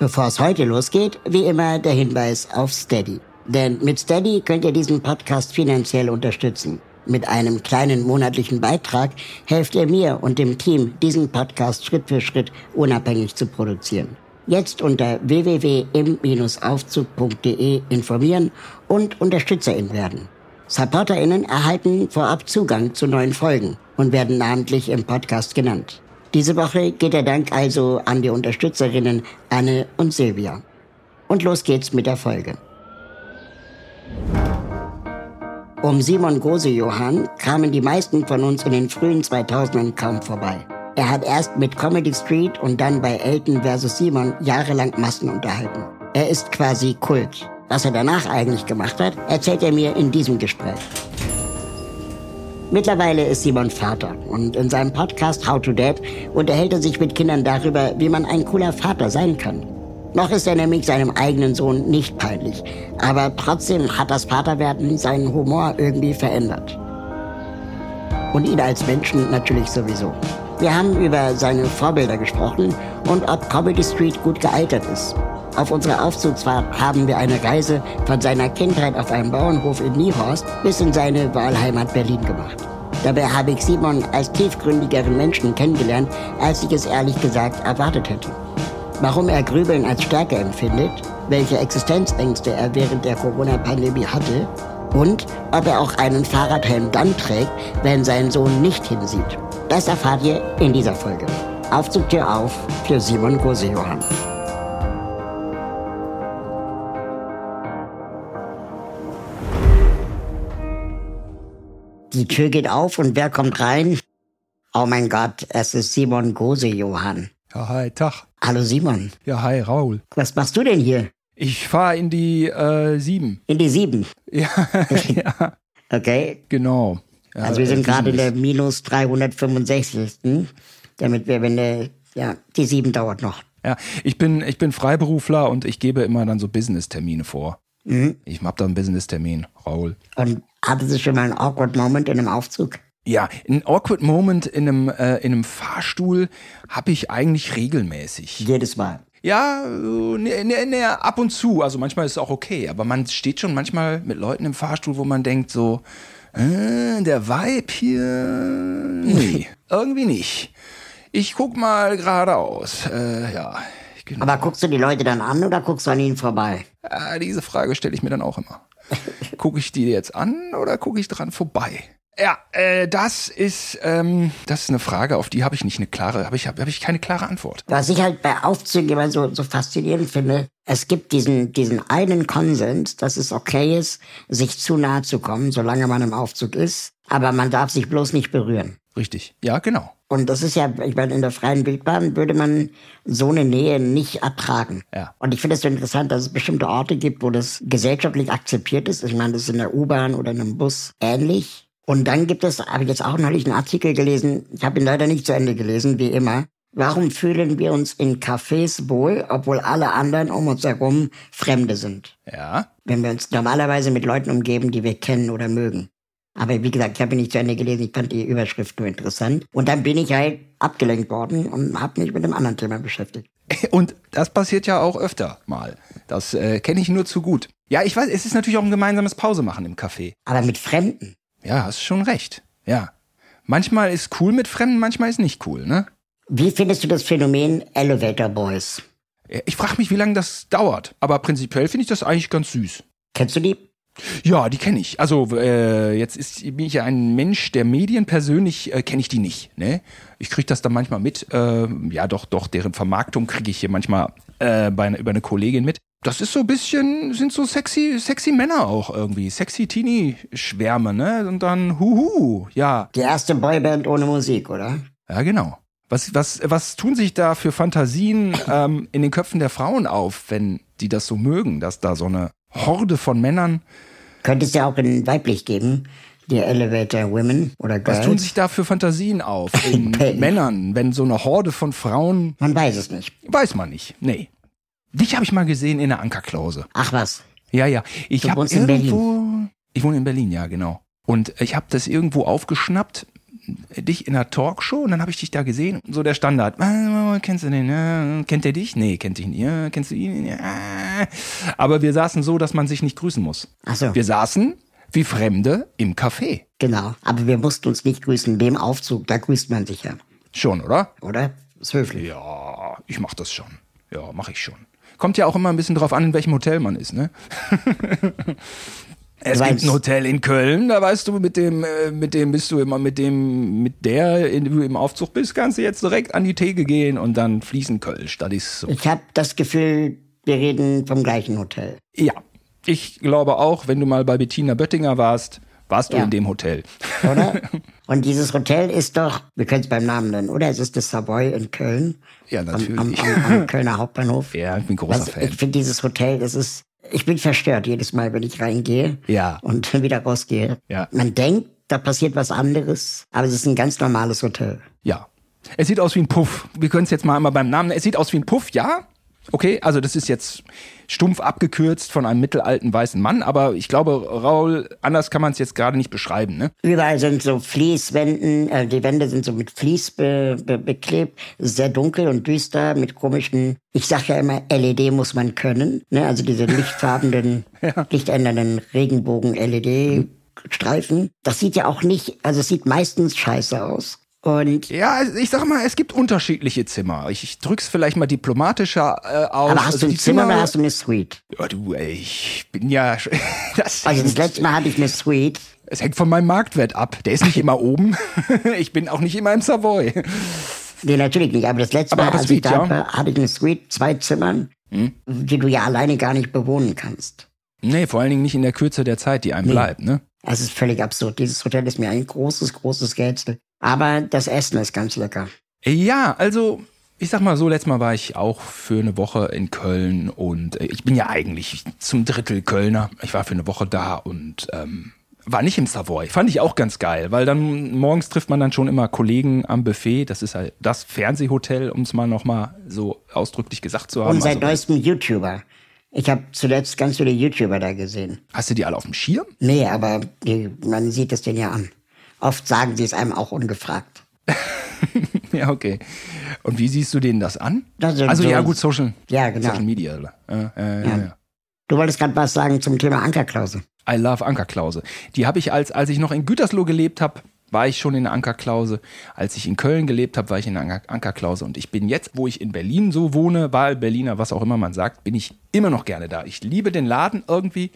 Bevor es heute losgeht, wie immer der Hinweis auf Steady. Denn mit Steady könnt ihr diesen Podcast finanziell unterstützen. Mit einem kleinen monatlichen Beitrag helft ihr mir und dem Team, diesen Podcast Schritt für Schritt unabhängig zu produzieren. Jetzt unter www.im-aufzug.de informieren und UnterstützerInnen werden. SupporterInnen erhalten vorab Zugang zu neuen Folgen und werden namentlich im Podcast genannt. Diese Woche geht der Dank also an die Unterstützerinnen Anne und Silvia. Und los geht's mit der Folge. Um Simon Gose-Johann kamen die meisten von uns in den frühen 2000ern kaum vorbei. Er hat erst mit Comedy Street und dann bei Elton vs. Simon jahrelang Massen unterhalten. Er ist quasi Kult. Was er danach eigentlich gemacht hat, erzählt er mir in diesem Gespräch. Mittlerweile ist Simon Vater und in seinem Podcast How to Dad unterhält er sich mit Kindern darüber, wie man ein cooler Vater sein kann. Noch ist er nämlich seinem eigenen Sohn nicht peinlich, aber trotzdem hat das Vaterwerden seinen Humor irgendwie verändert. Und ihn als Menschen natürlich sowieso. Wir haben über seine Vorbilder gesprochen und ob Comedy Street gut gealtert ist. Auf unserer Aufzugsfahrt haben wir eine Reise von seiner Kindheit auf einem Bauernhof in Niehorst bis in seine Wahlheimat Berlin gemacht. Dabei habe ich Simon als tiefgründigeren Menschen kennengelernt, als ich es ehrlich gesagt erwartet hätte. Warum er Grübeln als Stärke empfindet, welche Existenzängste er während der Corona-Pandemie hatte und ob er auch einen Fahrradhelm dann trägt, wenn sein Sohn nicht hinsieht. Das erfahrt ihr in dieser Folge. Aufzugtür auf für Simon Gose-Johann. Die Tür geht auf und wer kommt rein? Oh mein Gott, es ist Simon Gose-Johann. Ja, hi, Tag. Hallo Simon. Ja, hi, Raul. Was machst du denn hier? Ich fahre in die äh, sieben. In die sieben. Ja, ja, Okay. genau. Ja, Also wir sind äh, gerade in der minus 365. Damit wir, wenn der, ja, die sieben dauert noch. Ja, ich bin, ich bin Freiberufler und ich gebe immer dann so Business-Termine vor. Mhm. Ich hab da einen Business-Termin, Raul. Und hatte sie schon mal einen awkward Moment in einem Aufzug? Ja, ein awkward Moment in einem, äh, in einem Fahrstuhl habe ich eigentlich regelmäßig. Jedes Mal. Ja, äh, ne, ne, ne, ab und zu. Also manchmal ist es auch okay, aber man steht schon manchmal mit Leuten im Fahrstuhl, wo man denkt so, äh, der Vibe hier, nee, irgendwie nicht. Ich guck mal geradeaus. Äh, ja, genau. Aber guckst du die Leute dann an oder guckst du an ihnen vorbei? Ah, diese Frage stelle ich mir dann auch immer. Gucke ich die jetzt an oder gucke ich dran vorbei? Ja, äh, das ist ähm, das ist eine Frage, auf die habe ich nicht eine klare, habe ich habe hab ich keine klare Antwort. Was ich halt bei Aufzügen immer so, so faszinierend finde, es gibt diesen, diesen einen Konsens, dass es okay ist, sich zu nahe zu kommen, solange man im Aufzug ist, aber man darf sich bloß nicht berühren. Richtig. Ja, genau. Und das ist ja, ich meine, in der freien Wildbahn würde man so eine Nähe nicht ertragen. Ja. Und ich finde es so interessant, dass es bestimmte Orte gibt, wo das gesellschaftlich akzeptiert ist. Ich meine, das ist in der U-Bahn oder in einem Bus ähnlich. Und dann gibt es, habe ich jetzt auch neulich einen Artikel gelesen, ich habe ihn leider nicht zu Ende gelesen, wie immer. Warum fühlen wir uns in Cafés wohl, obwohl alle anderen um uns herum Fremde sind? Ja. Wenn wir uns normalerweise mit Leuten umgeben, die wir kennen oder mögen. Aber wie gesagt, ich habe ihn nicht zu Ende gelesen, ich fand die Überschrift nur interessant. Und dann bin ich halt abgelenkt worden und habe mich mit einem anderen Thema beschäftigt. Und das passiert ja auch öfter mal. Das äh, kenne ich nur zu gut. Ja, ich weiß, es ist natürlich auch ein gemeinsames Pause machen im Café. Aber mit Fremden. Ja, hast schon recht. Ja. Manchmal ist cool mit Fremden, manchmal ist nicht cool, ne? Wie findest du das Phänomen Elevator Boys? Ich frage mich, wie lange das dauert. Aber prinzipiell finde ich das eigentlich ganz süß. Kennst du die? Ja, die kenne ich. Also äh, jetzt ist, bin ich ja ein Mensch der Medien. Persönlich äh, kenne ich die nicht. Ne? Ich kriege das dann manchmal mit. Äh, ja, doch, doch. Deren Vermarktung kriege ich hier manchmal äh, bei, einer- über eine Kollegin mit. Das ist so ein bisschen, sind so sexy, sexy Männer auch irgendwie. Sexy Teenie-Schwärme, ne? Und dann Huhu, ja. Die erste Boyband ohne Musik, oder? Ja, genau. Was, was, was tun sich da für Fantasien ähm, in den Köpfen der Frauen auf, wenn die das so mögen, dass da so eine Horde von Männern. Könnte es ja auch in weiblich geben, die Elevator Women oder Girls. Was tun sich da für Fantasien auf in. Männern, wenn so eine Horde von Frauen. Man weiß es nicht. Weiß man nicht. Nee. Dich habe ich mal gesehen in der Ankerklause. Ach was. Ja, ja. Ich habe wohnst in irgendwo. Ich wohne in Berlin, ja, genau. Und ich habe das irgendwo aufgeschnappt, dich in einer Talkshow, und dann habe ich dich da gesehen. So der Standard. Ah, Kennst du den? Ja, kennt der dich? Nee, kennt dich nicht. Kennst du ihn? Aber wir saßen so, dass man sich nicht grüßen muss. Ach so. Wir saßen wie Fremde im Café. Genau. Aber wir mussten uns nicht grüßen. Dem Aufzug, da grüßt man sich ja. Schon, oder? Oder? Ist höflich. Ja, ich mach das schon. Ja, mache ich schon. Kommt ja auch immer ein bisschen drauf an, in welchem Hotel man ist, ne? Es gibt ein Hotel in Köln, da weißt du, mit dem, äh, mit dem bist du immer, mit dem, mit der, in, du im Aufzug bist, kannst du jetzt direkt an die Theke gehen und dann fließen Kölsch. Das ist so. Ich habe das Gefühl, wir reden vom gleichen Hotel. Ja, ich glaube auch, wenn du mal bei Bettina Böttinger warst, warst du Ja. in dem Hotel. Oder? Und dieses Hotel ist doch, wir können es beim Namen nennen, oder? Es ist das Savoy in Köln. Ja, Am, am, natürlich. am, am Kölner Hauptbahnhof. Ja, ich bin großer Was, Fan. ich finde dieses Hotel, das ist, ich bin verstört jedes Mal, wenn ich reingehe. Ja. Und wieder rausgehe. Ja. Man denkt, da passiert was anderes, aber es ist ein ganz normales Hotel. Ja. Es sieht aus wie ein Puff. Wir können es jetzt mal einmal beim Namen. Es sieht aus wie ein Puff, ja. Okay, also das ist jetzt stumpf abgekürzt von einem mittelalten weißen Mann, aber ich glaube, Raul, anders kann man es jetzt gerade nicht beschreiben, ne? Überall sind so Fließwänden, äh, die Wände sind so mit Vlies be, be, beklebt, sehr dunkel und düster mit komischen, ich sag ja immer, LED muss man können, ne? also diese lichtfarbenen, lichtändernden Regenbogen-LED-Streifen. Das sieht ja auch nicht, also es sieht meistens scheiße aus. Und Ja, ich sag mal, es gibt unterschiedliche Zimmer. Ich, ich drück's vielleicht mal diplomatischer äh, aus. aber hast Also du ein die Zimmer oder hast du eine Suite? Ja, du, ey, ich bin ja. Das, Also das letzte Mal hatte ich eine Suite. es hängt von meinem Marktwert ab. Der ist nicht immer oben. Ich bin auch nicht immer im Savoy. Nee, natürlich nicht. Aber das letzte Mal, aber als ich Suite, da ja. Hm? war, hatte ich eine Suite, zwei Zimmern, die du ja alleine gar nicht bewohnen kannst. Nee, vor allen Dingen nicht in der Kürze der Zeit, die einem bleibt, ne? Es ist völlig absurd. Dieses Hotel ist mir ein großes, großes Rätsel. Aber das Essen ist ganz lecker. Ja, also ich sag mal so, letztes Mal war ich auch für eine Woche in Köln und äh, ich bin ja eigentlich zum Drittel Kölner. Ich war für eine Woche da und ähm, war nicht im Savoy. Fand ich auch ganz geil, weil dann morgens trifft man dann schon immer Kollegen am Buffet. Das ist halt das Fernsehhotel, um es mal nochmal so ausdrücklich gesagt zu haben. Und seit Also, neuestem YouTuber. Ich habe zuletzt ganz viele YouTuber da gesehen. hast du die alle auf dem Schirm? Nee, aber die, man sieht es denen ja an. Oft sagen sie es einem auch ungefragt. ja, okay. Und wie siehst du denen das an? Das also so- ja, gut, Social, Ja, genau. Social Media. Äh, äh, ja. Ja. Du wolltest gerade was sagen zum Thema Ankerklause. I love Ankerklause. Die habe ich als, als ich noch in Gütersloh gelebt habe, war ich schon in der Ankerklause. Als ich in Köln gelebt habe, war ich in der Anker Ankerklause. Und ich bin jetzt, wo ich in Berlin so wohne, Wahl Berliner, was auch immer man sagt, bin ich immer noch gerne da. Ich liebe den Laden irgendwie.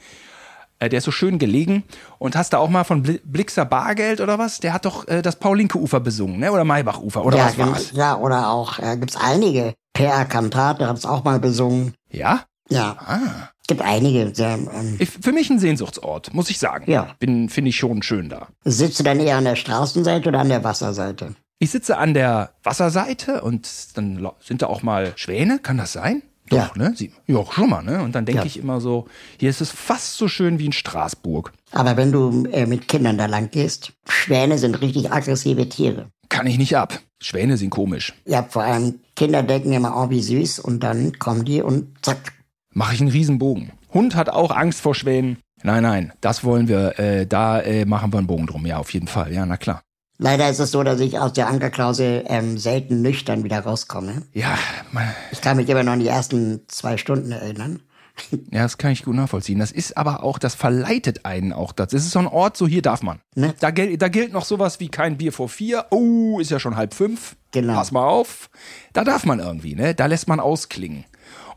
Äh, Der ist so schön gelegen. Und hast du auch mal von Bli- Blixer Bargeld oder was? Der hat doch äh, das Paul-Linke-Ufer besungen, ne? Oder Maybach-Ufer, oder ja, was war's? ja, oder auch, äh, gibt's einige. Per Cantate hat's auch mal besungen. Ja? Ja. Ah. Es gibt einige. Sehr, ähm, Ich, für mich ein Sehnsuchtsort, muss ich sagen. Ja. Bin, finde ich schon schön da. sitzt du dann eher an der Straßenseite oder an der Wasserseite? Ich sitze an der Wasserseite und dann sind da auch mal Schwäne, kann das sein? Doch, Ja. ne? Sie, ja, schon mal, ne? Und dann denke Ja. ich immer so, hier ist es fast so schön wie in Straßburg. Aber wenn du äh, mit Kindern da lang gehst, Schwäne sind richtig aggressive Tiere. Kann ich nicht ab. Schwäne sind komisch. Ja, vor allem Kinder denken immer, oh, wie süß, und dann kommen die und zack. Mache ich einen Riesenbogen. Hund hat auch Angst vor Schwänen. Nein, nein, das wollen wir, äh, da äh, machen wir einen Bogen drum. Ja, auf jeden Fall. Ja, na klar. Leider ist es so, dass ich aus der Ankerklause ähm, selten nüchtern wieder rauskomme. Ja, mal- Ich kann mich immer noch an die ersten zwei Stunden erinnern. ja, das kann ich gut nachvollziehen. Das ist aber auch, das verleitet einen auch. Das ist so ein Ort, so hier darf man. Ne? Da, da gilt noch sowas wie kein Bier vor vier. Oh, ist ja schon halb fünf. Genau. Pass mal auf. Da darf man irgendwie, ne? Da lässt man ausklingen.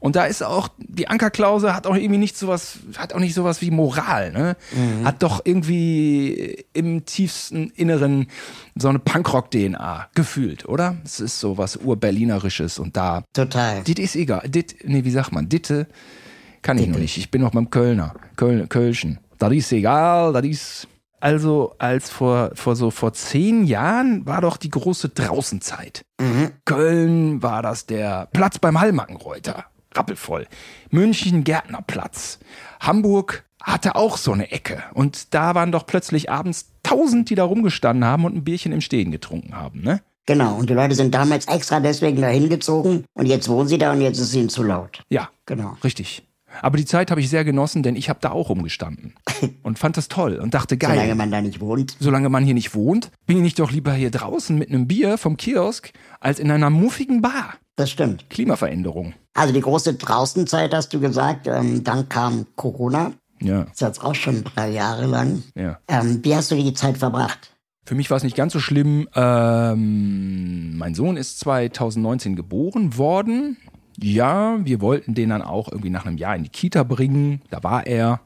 Und da ist auch, die Ankerklause hat auch irgendwie nicht sowas, hat auch nicht sowas wie Moral, ne? Mhm. Hat doch irgendwie im tiefsten Inneren so eine Punkrock-DNA gefühlt, oder? Es ist so was Urberlinerisches und da, Total. dit ist egal, dit, nee, wie sagt man, ditte kann ich noch nicht. Ich bin noch beim Kölner, Köl, Kölschen. Das ist egal, das ist, also als vor, vor so vor zehn Jahren war doch die große Draußenzeit. Köln war das der Platz beim Hallmackenreuter, rappelvoll. München Gärtnerplatz. Hamburg hatte auch so eine Ecke. Und da waren doch plötzlich abends tausend, die da rumgestanden haben und ein Bierchen im Stehen getrunken haben, ne? Genau, und die Leute sind damals extra deswegen dahin gezogen und jetzt wohnen sie da und jetzt ist es ihnen zu laut. Ja, Genau. richtig. Aber die Zeit habe ich sehr genossen, denn ich habe da auch rumgestanden und fand das toll und dachte, geil. Solange man da nicht wohnt. solange man hier nicht wohnt, bin ich doch lieber hier draußen mit einem Bier vom Kiosk als in einer muffigen Bar. Das stimmt. Klimaveränderung. Also die große Draußenzeit hast du gesagt, ähm, dann kam Corona. Ja, Das ist jetzt auch schon drei Jahre lang. ja. Ähm, wie hast du die Zeit verbracht? Für mich war es nicht ganz so schlimm. Ähm, mein Sohn ist 2019 geboren worden. Ja, wir wollten den dann auch irgendwie nach einem Jahr in die Kita bringen. Da war er,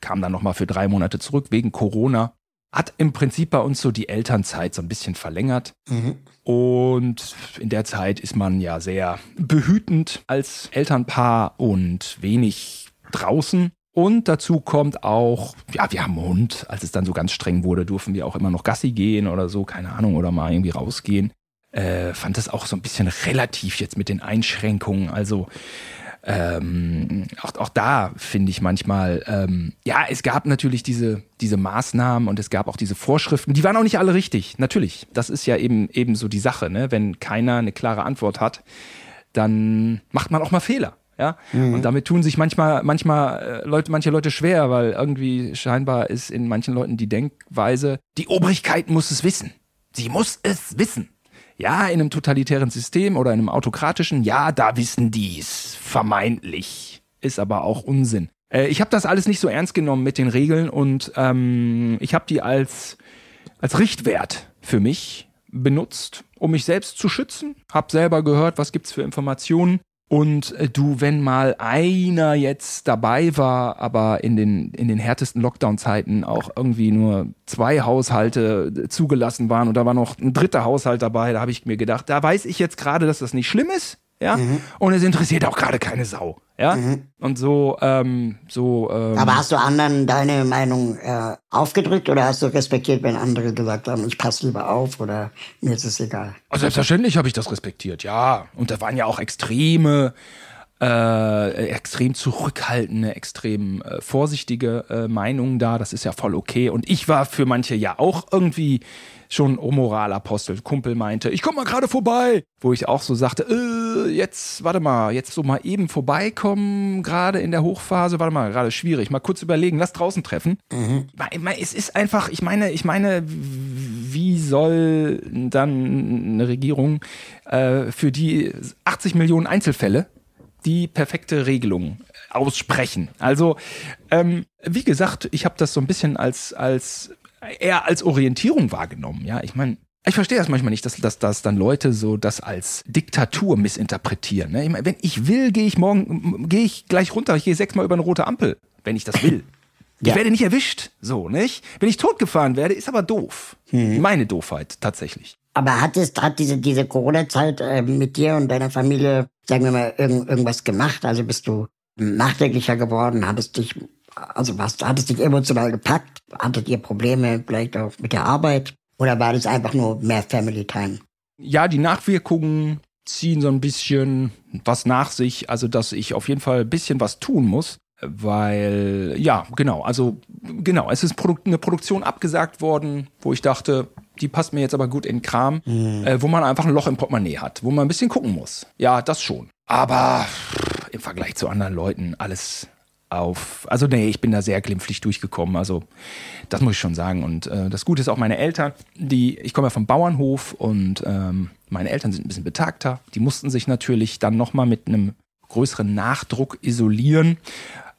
kam dann nochmal für drei Monate zurück wegen Corona. Hat im Prinzip bei uns so die Elternzeit so ein bisschen verlängert. Und in der Zeit ist man ja sehr behütend als Elternpaar und wenig draußen. Und dazu kommt auch, ja, wir haben einen Hund. Als es dann so ganz streng wurde, durften wir auch immer noch Gassi gehen oder so, keine Ahnung, oder mal irgendwie rausgehen. Äh, fand das auch so ein bisschen relativ jetzt mit den Einschränkungen. Also ähm, auch, auch da finde ich manchmal, ähm, ja, es gab natürlich diese, diese Maßnahmen und es gab auch diese Vorschriften, die waren auch nicht alle richtig, natürlich. Das ist ja eben, eben so die Sache, ne? Wenn keiner eine klare Antwort hat, dann macht man auch mal Fehler. Ja, und damit tun sich manchmal, manchmal äh, Leute, manche Leute schwer, weil irgendwie scheinbar ist in manchen Leuten die Denkweise, die Obrigkeit muss es wissen. Sie muss es wissen. Ja, in einem totalitären System oder in einem autokratischen, ja, da wissen die's. Vermeintlich. Ist aber auch Unsinn. Äh, ich habe das alles nicht so ernst genommen mit den Regeln und ähm, ich habe die als, als Richtwert für mich benutzt, um mich selbst zu schützen. Hab selber gehört, was gibt's für Informationen. Und äh, du, wenn mal einer jetzt dabei war, aber in den, in den härtesten Lockdown-Zeiten auch irgendwie nur zwei Haushalte äh, zugelassen waren und da war noch ein dritter Haushalt dabei, da habe ich mir gedacht, da weiß ich jetzt gerade, dass das nicht schlimm ist. Ja, und es interessiert auch gerade keine Sau. Ja, und so, ähm, so, ähm, Aber hast du anderen deine Meinung äh, aufgedrückt oder hast du respektiert, wenn andere gesagt haben, ich passe lieber auf oder mir ist es egal? Also selbstverständlich habe ich das respektiert, ja. Und da waren ja auch extreme, äh, extrem zurückhaltende, extrem äh, vorsichtige äh, Meinungen da. Das ist ja voll okay. Und ich war für manche ja auch irgendwie schon Moralapostel. Kumpel meinte, ich komm mal gerade vorbei. Wo ich auch so sagte, äh, jetzt, warte mal, jetzt so mal eben vorbeikommen, gerade in der Hochphase, warte mal, gerade schwierig. Mal kurz überlegen, lass draußen treffen. Meine, Es ist einfach, ich meine, ich meine, wie soll dann eine Regierung äh, für die 80 Millionen Einzelfälle die perfekte Regelung aussprechen. Also, ähm, wie gesagt, ich habe das so ein bisschen als, als eher als Orientierung wahrgenommen. Ja, ich meine, ich verstehe das manchmal nicht, dass, dass, dass dann Leute so das als Diktatur missinterpretieren. Ne? Ich meine, wenn ich will, gehe ich morgen, gehe ich gleich runter, ich gehe sechsmal über eine rote Ampel, wenn ich das will. Ich Ja. werde nicht erwischt, so, nicht? Wenn ich totgefahren werde, ist aber doof. Meine Doofheit, tatsächlich. Aber hat es hat diese diese Corona-Zeit äh, mit dir und deiner Familie, sagen wir mal, irgend, irgendwas gemacht? Also bist du nachdenklicher geworden? Hattest dich also was hattest dich emotional gepackt? Hattet ihr Probleme vielleicht auch mit der Arbeit? Oder war das einfach nur mehr Family Time? ja, die Nachwirkungen ziehen so ein bisschen was nach sich, also dass ich auf jeden Fall ein bisschen was tun muss, weil, ja, genau, also genau, es ist eine Produktion abgesagt worden, wo ich dachte, die passt mir jetzt aber gut in Kram, äh, wo man einfach ein Loch im Portemonnaie hat, wo man ein bisschen gucken muss. Ja, das schon. Aber pff, im Vergleich zu anderen Leuten alles auf, also nee, ich bin da sehr glimpflich durchgekommen, also das muss ich schon sagen. Und äh, das Gute ist auch meine Eltern, die, ich komme ja vom Bauernhof und ähm, meine Eltern sind ein bisschen betagter. Die mussten sich natürlich dann nochmal mit einem größeren Nachdruck isolieren,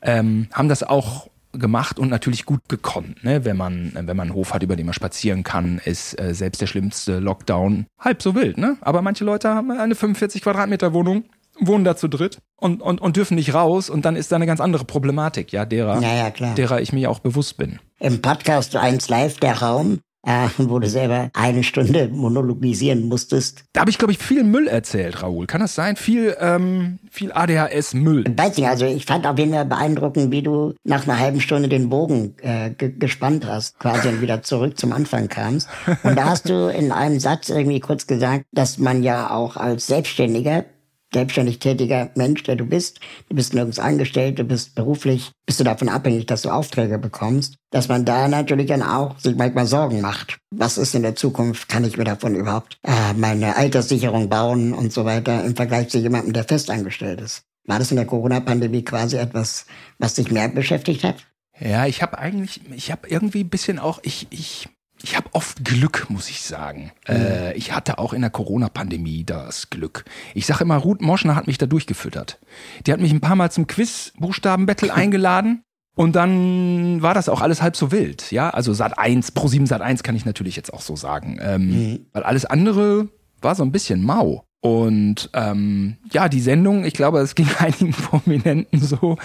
ähm, haben das auch gemacht und natürlich gut gekonnt, ne? wenn man wenn man einen Hof hat, über den man spazieren kann, ist äh, selbst der schlimmste Lockdown halb so wild, ne? Aber manche Leute haben eine 45 Quadratmeter Wohnung, wohnen da zu dritt und, und, und dürfen nicht raus und dann ist da eine ganz andere Problematik, ja, derer, Ja, ja, derer ich mir auch bewusst bin. Im Podcast 1 Live, der Raum, äh, wo du selber eine Stunde monologisieren musstest. Da habe ich, glaube ich, viel Müll erzählt, Raoul. Kann das sein? Viel, ähm, viel ADHS-Müll. Weiß nicht, also ich fand auf jeden Fall beeindruckend, wie du nach einer halben Stunde den Bogen äh, ge gespannt hast, quasi und wieder zurück zum Anfang kamst. Und da hast du in einem Satz irgendwie kurz gesagt, dass man ja auch als Selbstständiger selbstständig tätiger Mensch, der du bist, du bist nirgends angestellt, du bist beruflich, bist du davon abhängig, dass du Aufträge bekommst, dass man da natürlich dann auch sich manchmal Sorgen macht. Was ist in der Zukunft? Kann ich mir davon überhaupt äh, meine Alterssicherung bauen und so weiter im Vergleich zu jemandem, der festangestellt ist? War das in der Corona-Pandemie quasi etwas, was dich mehr beschäftigt hat? Ja, ich habe eigentlich, ich habe irgendwie ein bisschen auch, ich, ich ich habe oft Glück, muss ich sagen. Mhm. Äh, ich hatte auch in der Corona-Pandemie das Glück. Ich sage immer, Ruth Moschner hat mich da durchgefüttert. Die hat mich ein paar Mal zum Quiz-Buchstabenbattle eingeladen. Und dann war das auch alles halb so wild, ja. Also Sat 1, Pro 7 Sat 1 kann ich natürlich jetzt auch so sagen. Ähm, mhm. Weil alles andere war so ein bisschen mau. Und ähm, ja, die Sendung, ich glaube, es ging einigen Prominenten so,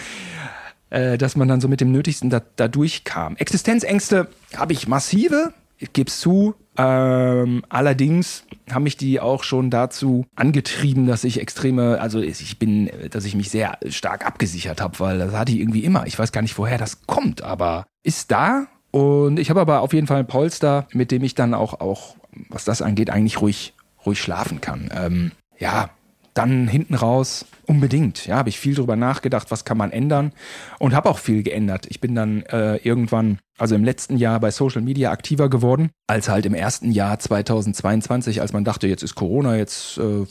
äh, dass man dann so mit dem Nötigsten da, da durchkam. Existenzängste habe ich massive, ich gebe zu. Ähm, allerdings haben mich die auch schon dazu angetrieben, dass ich extreme, also ich bin, dass ich mich sehr stark abgesichert habe, weil das hatte ich irgendwie immer. Ich weiß gar nicht, woher das kommt, aber ist da. Und ich habe aber auf jeden Fall ein Polster, mit dem ich dann auch, auch was das angeht, eigentlich ruhig, ruhig schlafen kann. Ähm, ja, dann hinten raus unbedingt. Ja, habe ich viel drüber nachgedacht, was kann man ändern und habe auch viel geändert. Ich bin dann äh, irgendwann, also im letzten Jahr bei Social Media aktiver geworden, als halt im ersten Jahr 2022, als man dachte, jetzt ist Corona, jetzt äh,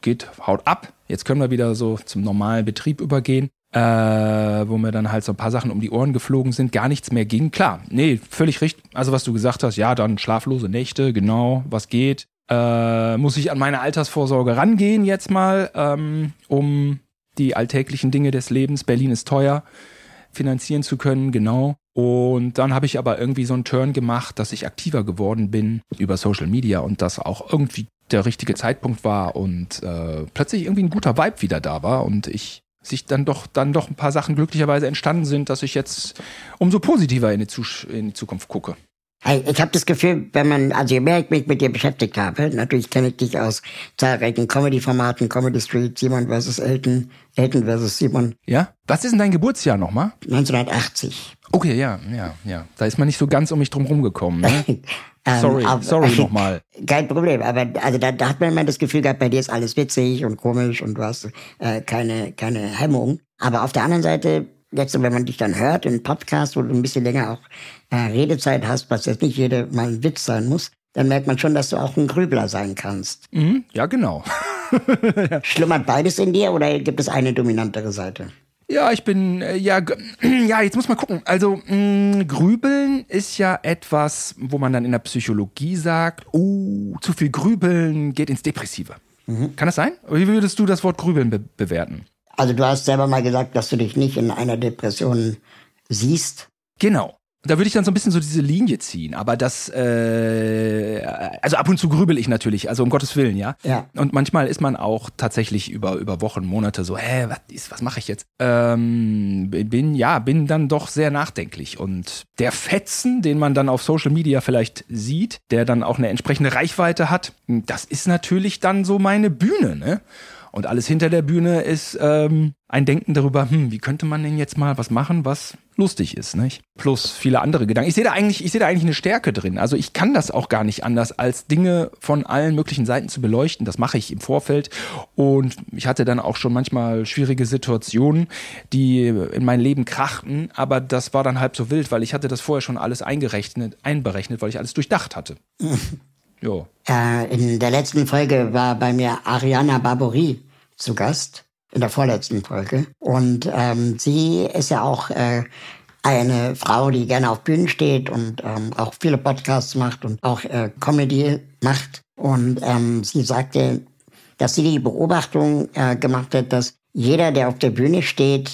geht haut ab, jetzt können wir wieder so zum normalen Betrieb übergehen. Äh, wo mir dann halt so ein paar Sachen um die Ohren geflogen sind, gar nichts mehr ging. Klar, nee, völlig richtig. Also was du gesagt hast, ja, dann schlaflose Nächte, genau, was geht äh, muss ich an meine Altersvorsorge rangehen jetzt mal, ähm, um die alltäglichen Dinge des Lebens, Berlin ist teuer, finanzieren zu können, genau. Und dann habe ich aber irgendwie so einen Turn gemacht, dass ich aktiver geworden bin über Social Media und das auch irgendwie der richtige Zeitpunkt war und äh, plötzlich irgendwie ein guter Vibe wieder da war und ich sich dann doch dann doch ein paar Sachen glücklicherweise entstanden sind, dass ich jetzt umso positiver in die, in die Zukunft gucke. Ich habe das Gefühl, wenn man, also je mehr ich mich mit dir beschäftigt habe, natürlich kenne ich dich aus zahlreichen Comedy-Formaten, Comedy Street, Simon vs. Elton, Elton vs. Simon. Ja? Was ist denn dein Geburtsjahr nochmal? 1980. Okay, ja, ja, ja. Da ist man nicht so ganz um mich drum rumgekommen. Ne? sorry, ähm, sorry nochmal. Kein Problem, aber also da, da hat man immer das Gefühl gehabt, bei dir ist alles witzig und komisch und du hast äh, keine, keine Hemmung. Aber auf der anderen Seite jetzt, wenn man dich dann hört im Podcast, wo du ein bisschen länger auch äh, Redezeit hast, was jetzt nicht jede mal ein Witz sein muss, dann merkt man schon, dass du auch ein Grübler sein kannst. Mhm, ja, genau. Schlummert beides in dir oder gibt es eine dominantere Seite? Ja, ich bin, äh, ja, ja, jetzt muss man gucken. Also, mh, Grübeln ist ja etwas, wo man dann in der Psychologie sagt, oh, zu viel Grübeln geht ins Depressive. Mhm. Kann das sein? Wie würdest du das Wort Grübeln be bewerten? Also du hast selber mal gesagt, dass du dich nicht in einer Depression siehst. Genau. Da würde ich dann so ein bisschen so diese Linie ziehen, aber das, äh, also ab und zu grübel ich natürlich, also um Gottes Willen, ja. Ja. Und manchmal ist man auch tatsächlich über über Wochen, Monate so, hä, was ist, was mache ich jetzt? Ähm, bin ja, bin dann doch sehr nachdenklich und der Fetzen, den man dann auf Social Media vielleicht sieht, der dann auch eine entsprechende Reichweite hat, das ist natürlich dann so meine Bühne, ne? Und alles hinter der Bühne ist ähm, ein Denken darüber, hm, wie könnte man denn jetzt mal was machen, was lustig ist, nicht? Plus viele andere Gedanken. Ich sehe da eigentlich, ich sehe da eigentlich eine Stärke drin. Also ich kann das auch gar nicht anders, als Dinge von allen möglichen Seiten zu beleuchten. Das mache ich im Vorfeld. Und ich hatte dann auch schon manchmal schwierige Situationen, die in mein Leben krachten. Aber das war dann halb so wild, weil ich hatte das vorher schon alles eingerechnet, einberechnet, weil ich alles durchdacht hatte. Jo. Äh, in der letzten Folge war bei mir Ariana Barbouri zu Gast, in der vorletzten Folge. Und ähm, sie ist ja auch äh, eine Frau, die gerne auf Bühnen steht und ähm, auch viele Podcasts macht und auch äh, Comedy macht. Und ähm, sie sagte, dass sie die Beobachtung äh, gemacht hat, dass jeder, der auf der Bühne steht,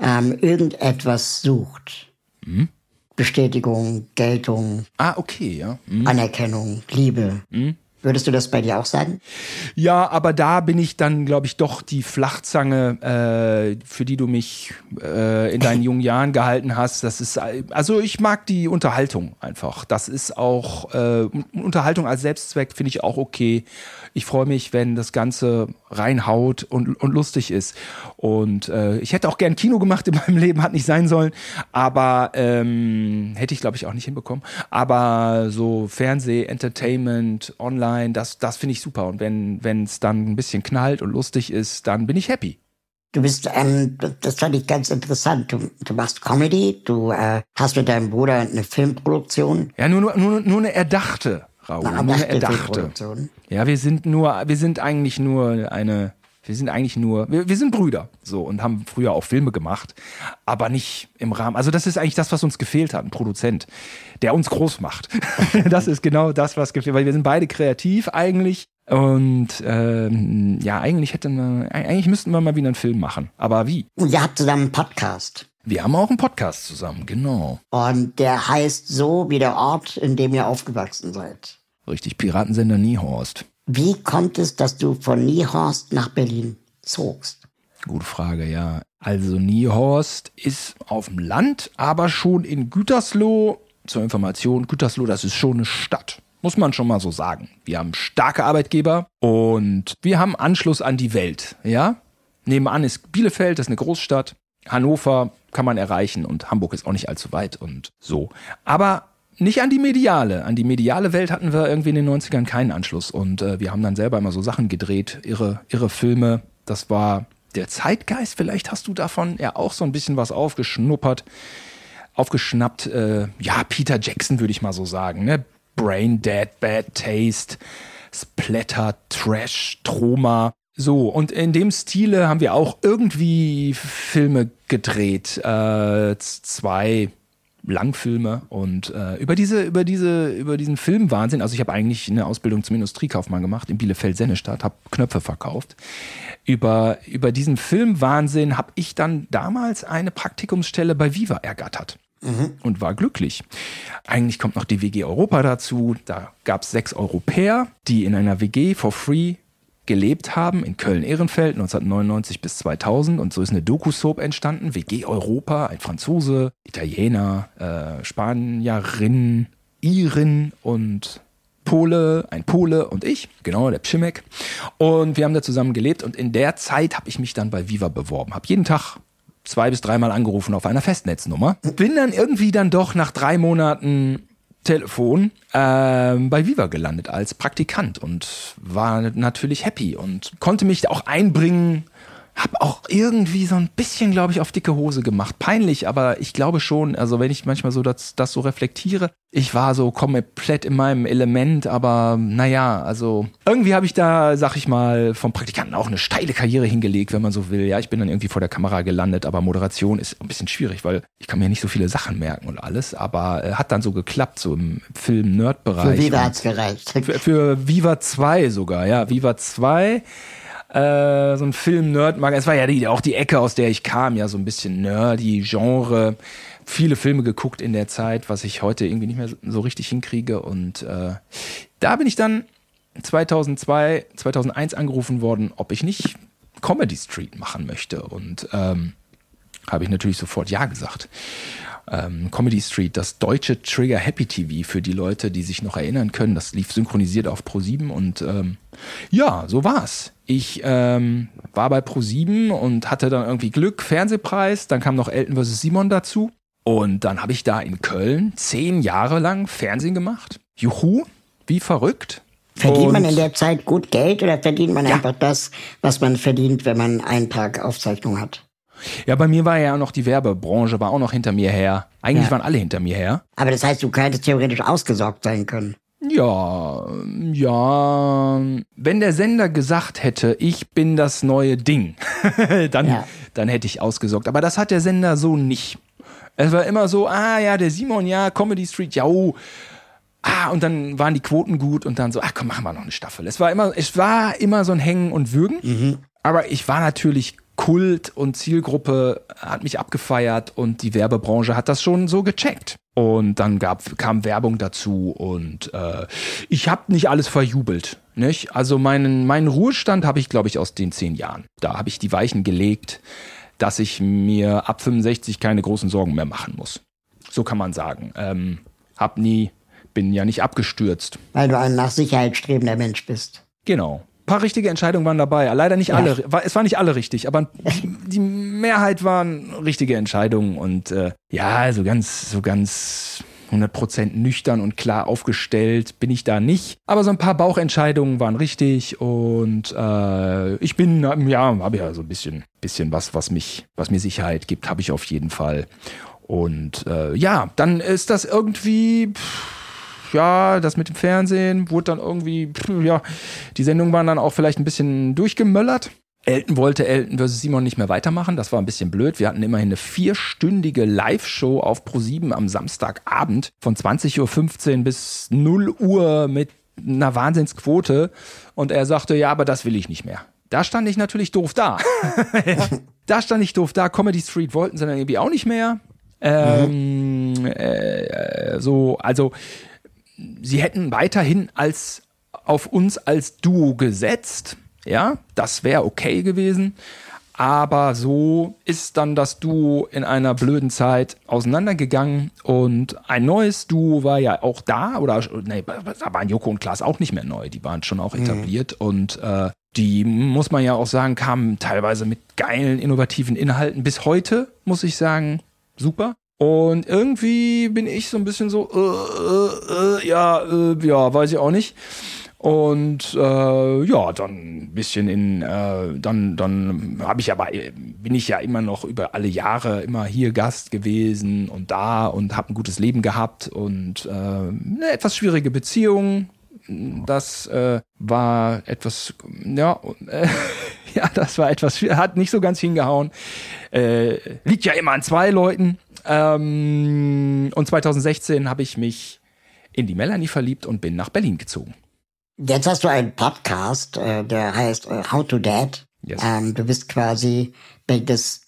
ähm, irgendetwas sucht. Mhm. Bestätigung, Geltung. Ah, okay, ja. Mhm. Anerkennung, Liebe. Mhm. Würdest du das bei dir auch sagen? Ja, aber da bin ich dann, glaube ich, doch die Flachzange, äh, für die du mich äh, in deinen jungen Jahren gehalten hast. Das ist, also ich mag die Unterhaltung einfach. Das ist auch äh, Unterhaltung als Selbstzweck finde ich auch okay. Ich freue mich, wenn das Ganze reinhaut und, und lustig ist. Und äh, ich hätte auch gern Kino gemacht in meinem Leben, hat nicht sein sollen, aber ähm, hätte ich, glaube ich, auch nicht hinbekommen. Aber so Fernseh, Entertainment, Online, das, das finde ich super. Und wenn es dann ein bisschen knallt und lustig ist, dann bin ich happy. Du bist, ähm, das fand ich ganz interessant. Du, du machst Comedy, du äh, hast mit deinem Bruder eine Filmproduktion. Ja, nur, nur, nur eine erdachte. Raoul. Nur eine erdachte. Ja, wir sind nur, wir sind eigentlich nur eine, wir sind eigentlich nur, wir, wir sind Brüder, so und haben früher auch Filme gemacht, aber nicht im Rahmen. Also das ist eigentlich das, was uns gefehlt hat, ein Produzent, der uns groß macht. das ist genau das, was gefehlt, weil wir sind beide kreativ eigentlich. Und ähm, ja, eigentlich hätten wir, eigentlich müssten wir mal wieder einen Film machen. Aber wie? Und ihr habt zusammen einen Podcast. Wir haben auch einen Podcast zusammen, genau. Und der heißt so wie der Ort, in dem ihr aufgewachsen seid. Richtig, Piratensender Niehorst. Wie kommt es, dass du von Niehorst nach Berlin zogst? Gute Frage, ja. Also Niehorst ist auf dem Land, aber schon in Gütersloh. Zur Information, Gütersloh, das ist schon eine Stadt. Muss man schon mal so sagen. Wir haben starke Arbeitgeber und wir haben Anschluss an die Welt, ja? Nebenan ist Bielefeld, das ist eine Großstadt. Hannover kann man erreichen und Hamburg ist auch nicht allzu weit und so. Aber nicht an die mediale. An die mediale Welt hatten wir irgendwie in den 90ern keinen Anschluss. Und äh, wir haben dann selber immer so Sachen gedreht, irre, irre Filme. Das war der Zeitgeist. Vielleicht hast du davon ja auch so ein bisschen was aufgeschnuppert, aufgeschnappt. Äh, ja, Peter Jackson würde ich mal so sagen. Ne? Brain Dead, Bad Taste, Splatter, Trash, Troma. So, und in dem Stile haben wir auch irgendwie Filme gedreht. Äh, zwei Langfilme und äh, über diese über diese über diesen Filmwahnsinn, also ich habe eigentlich eine Ausbildung zum Industriekaufmann gemacht in Bielefeld-Sennestadt, habe Knöpfe verkauft. Über über diesen Filmwahnsinn habe ich dann damals eine Praktikumsstelle bei Viva ergattert und war glücklich. Eigentlich kommt noch die WG Europa dazu. Da gab es sechs Europäer, die in einer WG for free gelebt haben in Köln-Ehrenfeld 1999 bis 2000 und so ist eine Doku-Soap entstanden, WG Europa, ein Franzose, Italiener, äh, Spanierin, Irin und Pole, ein Pole und ich, genau, der Pschimek. Und wir haben da zusammen gelebt und in der Zeit habe ich mich dann bei Viva beworben, habe jeden Tag zwei bis dreimal angerufen auf einer Festnetznummer. Bin dann irgendwie dann doch nach drei Monaten Telefon ähm, bei Viva gelandet als Praktikant und war natürlich happy und konnte mich auch einbringen. Hab auch irgendwie so ein bisschen, glaube ich, auf dicke Hose gemacht. Peinlich, aber ich glaube schon, also wenn ich manchmal so das, das so reflektiere, ich war so komplett in meinem Element, aber naja, also irgendwie habe ich da, sag ich mal, vom Praktikanten auch eine steile Karriere hingelegt, wenn man so will. Ja, ich bin dann irgendwie vor der Kamera gelandet, aber Moderation ist ein bisschen schwierig, weil ich kann mir nicht so viele Sachen merken und alles, aber äh, hat dann so geklappt, so im Film-Nerd-Bereich. Für Viva hat's gereicht. für, für Viva 2 sogar, ja. Viva 2, äh, so ein Film-Nerd-Magazin. Es war ja die, auch die Ecke, aus der ich kam, ja, so ein bisschen nerdy, Genre. Viele Filme geguckt in der Zeit, was ich heute irgendwie nicht mehr so richtig hinkriege. Und äh, da bin ich dann 2002, 2001 angerufen worden, ob ich nicht Comedy Street machen möchte. Und ähm, habe ich natürlich sofort Ja gesagt. Ähm, Comedy Street, das deutsche Trigger Happy TV für die Leute, die sich noch erinnern können. Das lief synchronisiert auf Pro7 und ähm, ja, so war's. Ich ähm, war bei Pro7 und hatte dann irgendwie Glück, Fernsehpreis. Dann kam noch Elton vs. Simon dazu. Und dann habe ich da in Köln zehn Jahre lang Fernsehen gemacht. Juhu, wie verrückt. Verdient man Und- in der Zeit gut Geld oder verdient man einfach das, was man verdient, wenn man einen Tag Aufzeichnung hat? Ja, bei mir war ja noch die Werbebranche, war auch noch hinter mir her. Eigentlich Ja. waren alle hinter mir her. Aber das heißt, du könntest theoretisch ausgesorgt sein können. Ja, ja. Wenn der Sender gesagt hätte, ich bin das neue Ding, dann, Ja. dann hätte ich ausgesorgt. Aber das hat der Sender so nicht. Es war immer so, ah ja, der Simon, ja, Comedy Street, ja, oh. Ah, und dann waren die Quoten gut und dann so, ach komm, machen wir noch eine Staffel. Es war immer, es war immer so ein Hängen und Würgen. Aber ich war natürlich Kult und Zielgruppe hat mich abgefeiert und die Werbebranche hat das schon so gecheckt. Und dann gab, kam Werbung dazu und äh, ich habe nicht alles verjubelt. Nicht? Also meinen, meinen Ruhestand habe ich, glaube ich, aus den zehn Jahren. Da habe ich die Weichen gelegt, dass ich mir ab 65 keine großen Sorgen mehr machen muss. So kann man sagen. Ähm, hab nie, bin ja nicht abgestürzt. Weil du ein nach Sicherheit strebender Mensch bist. Genau. Ein paar richtige Entscheidungen waren dabei. Leider nicht alle. War, es waren nicht alle richtig, aber die Mehrheit waren richtige Entscheidungen und äh, ja, so ganz, so ganz 100% nüchtern und klar aufgestellt bin ich da nicht. Aber so ein paar Bauchentscheidungen waren richtig und äh, ich bin, ja, habe ja so ein bisschen, bisschen was, was mich, was mir Sicherheit gibt, habe ich auf jeden Fall. Und äh, ja, dann ist das irgendwie. Pff, ja, das mit dem Fernsehen wurde dann irgendwie, ja, die Sendungen waren dann auch vielleicht ein bisschen durchgemöllert. Elton wollte Elton vs. Simon nicht mehr weitermachen. Das war ein bisschen blöd. Wir hatten immerhin eine vierstündige Live-Show auf Pro7 am Samstagabend von 20.15 Uhr bis 0 Uhr mit einer Wahnsinnsquote. Und er sagte, ja, aber das will ich nicht mehr. Da stand ich natürlich doof da. ja. Da stand ich doof da. Comedy Street wollten sie dann irgendwie auch nicht mehr. Ähm, mhm. äh, so, also sie hätten weiterhin als auf uns als Duo gesetzt. Ja, das wäre okay gewesen. Aber so ist dann das Duo in einer blöden Zeit auseinandergegangen und ein neues Duo war ja auch da oder nee, da waren Joko und Klaas auch nicht mehr neu, die waren schon auch mhm. etabliert mhm. und äh, die muss man ja auch sagen kamen teilweise mit geilen innovativen Inhalten bis heute muss ich sagen super und irgendwie bin ich so ein bisschen so, äh, äh, äh, ja, äh, ja, weiß ich auch nicht. Und äh, ja, dann ein bisschen in, äh, dann, dann habe ich aber, bin ich ja immer noch über alle Jahre immer hier Gast gewesen und da und habe ein gutes Leben gehabt und eine etwas schwierige Beziehung. Das war etwas, ja, ja, das war etwas, hat nicht so ganz hingehauen. Liegt ja immer an zwei Leuten. Ähm, und 2016 habe ich mich in die Melanie verliebt und bin nach Berlin gezogen. Jetzt hast du einen Podcast, äh, der heißt äh, How to Dad. Yes. Ähm, du bist quasi, wenn ich das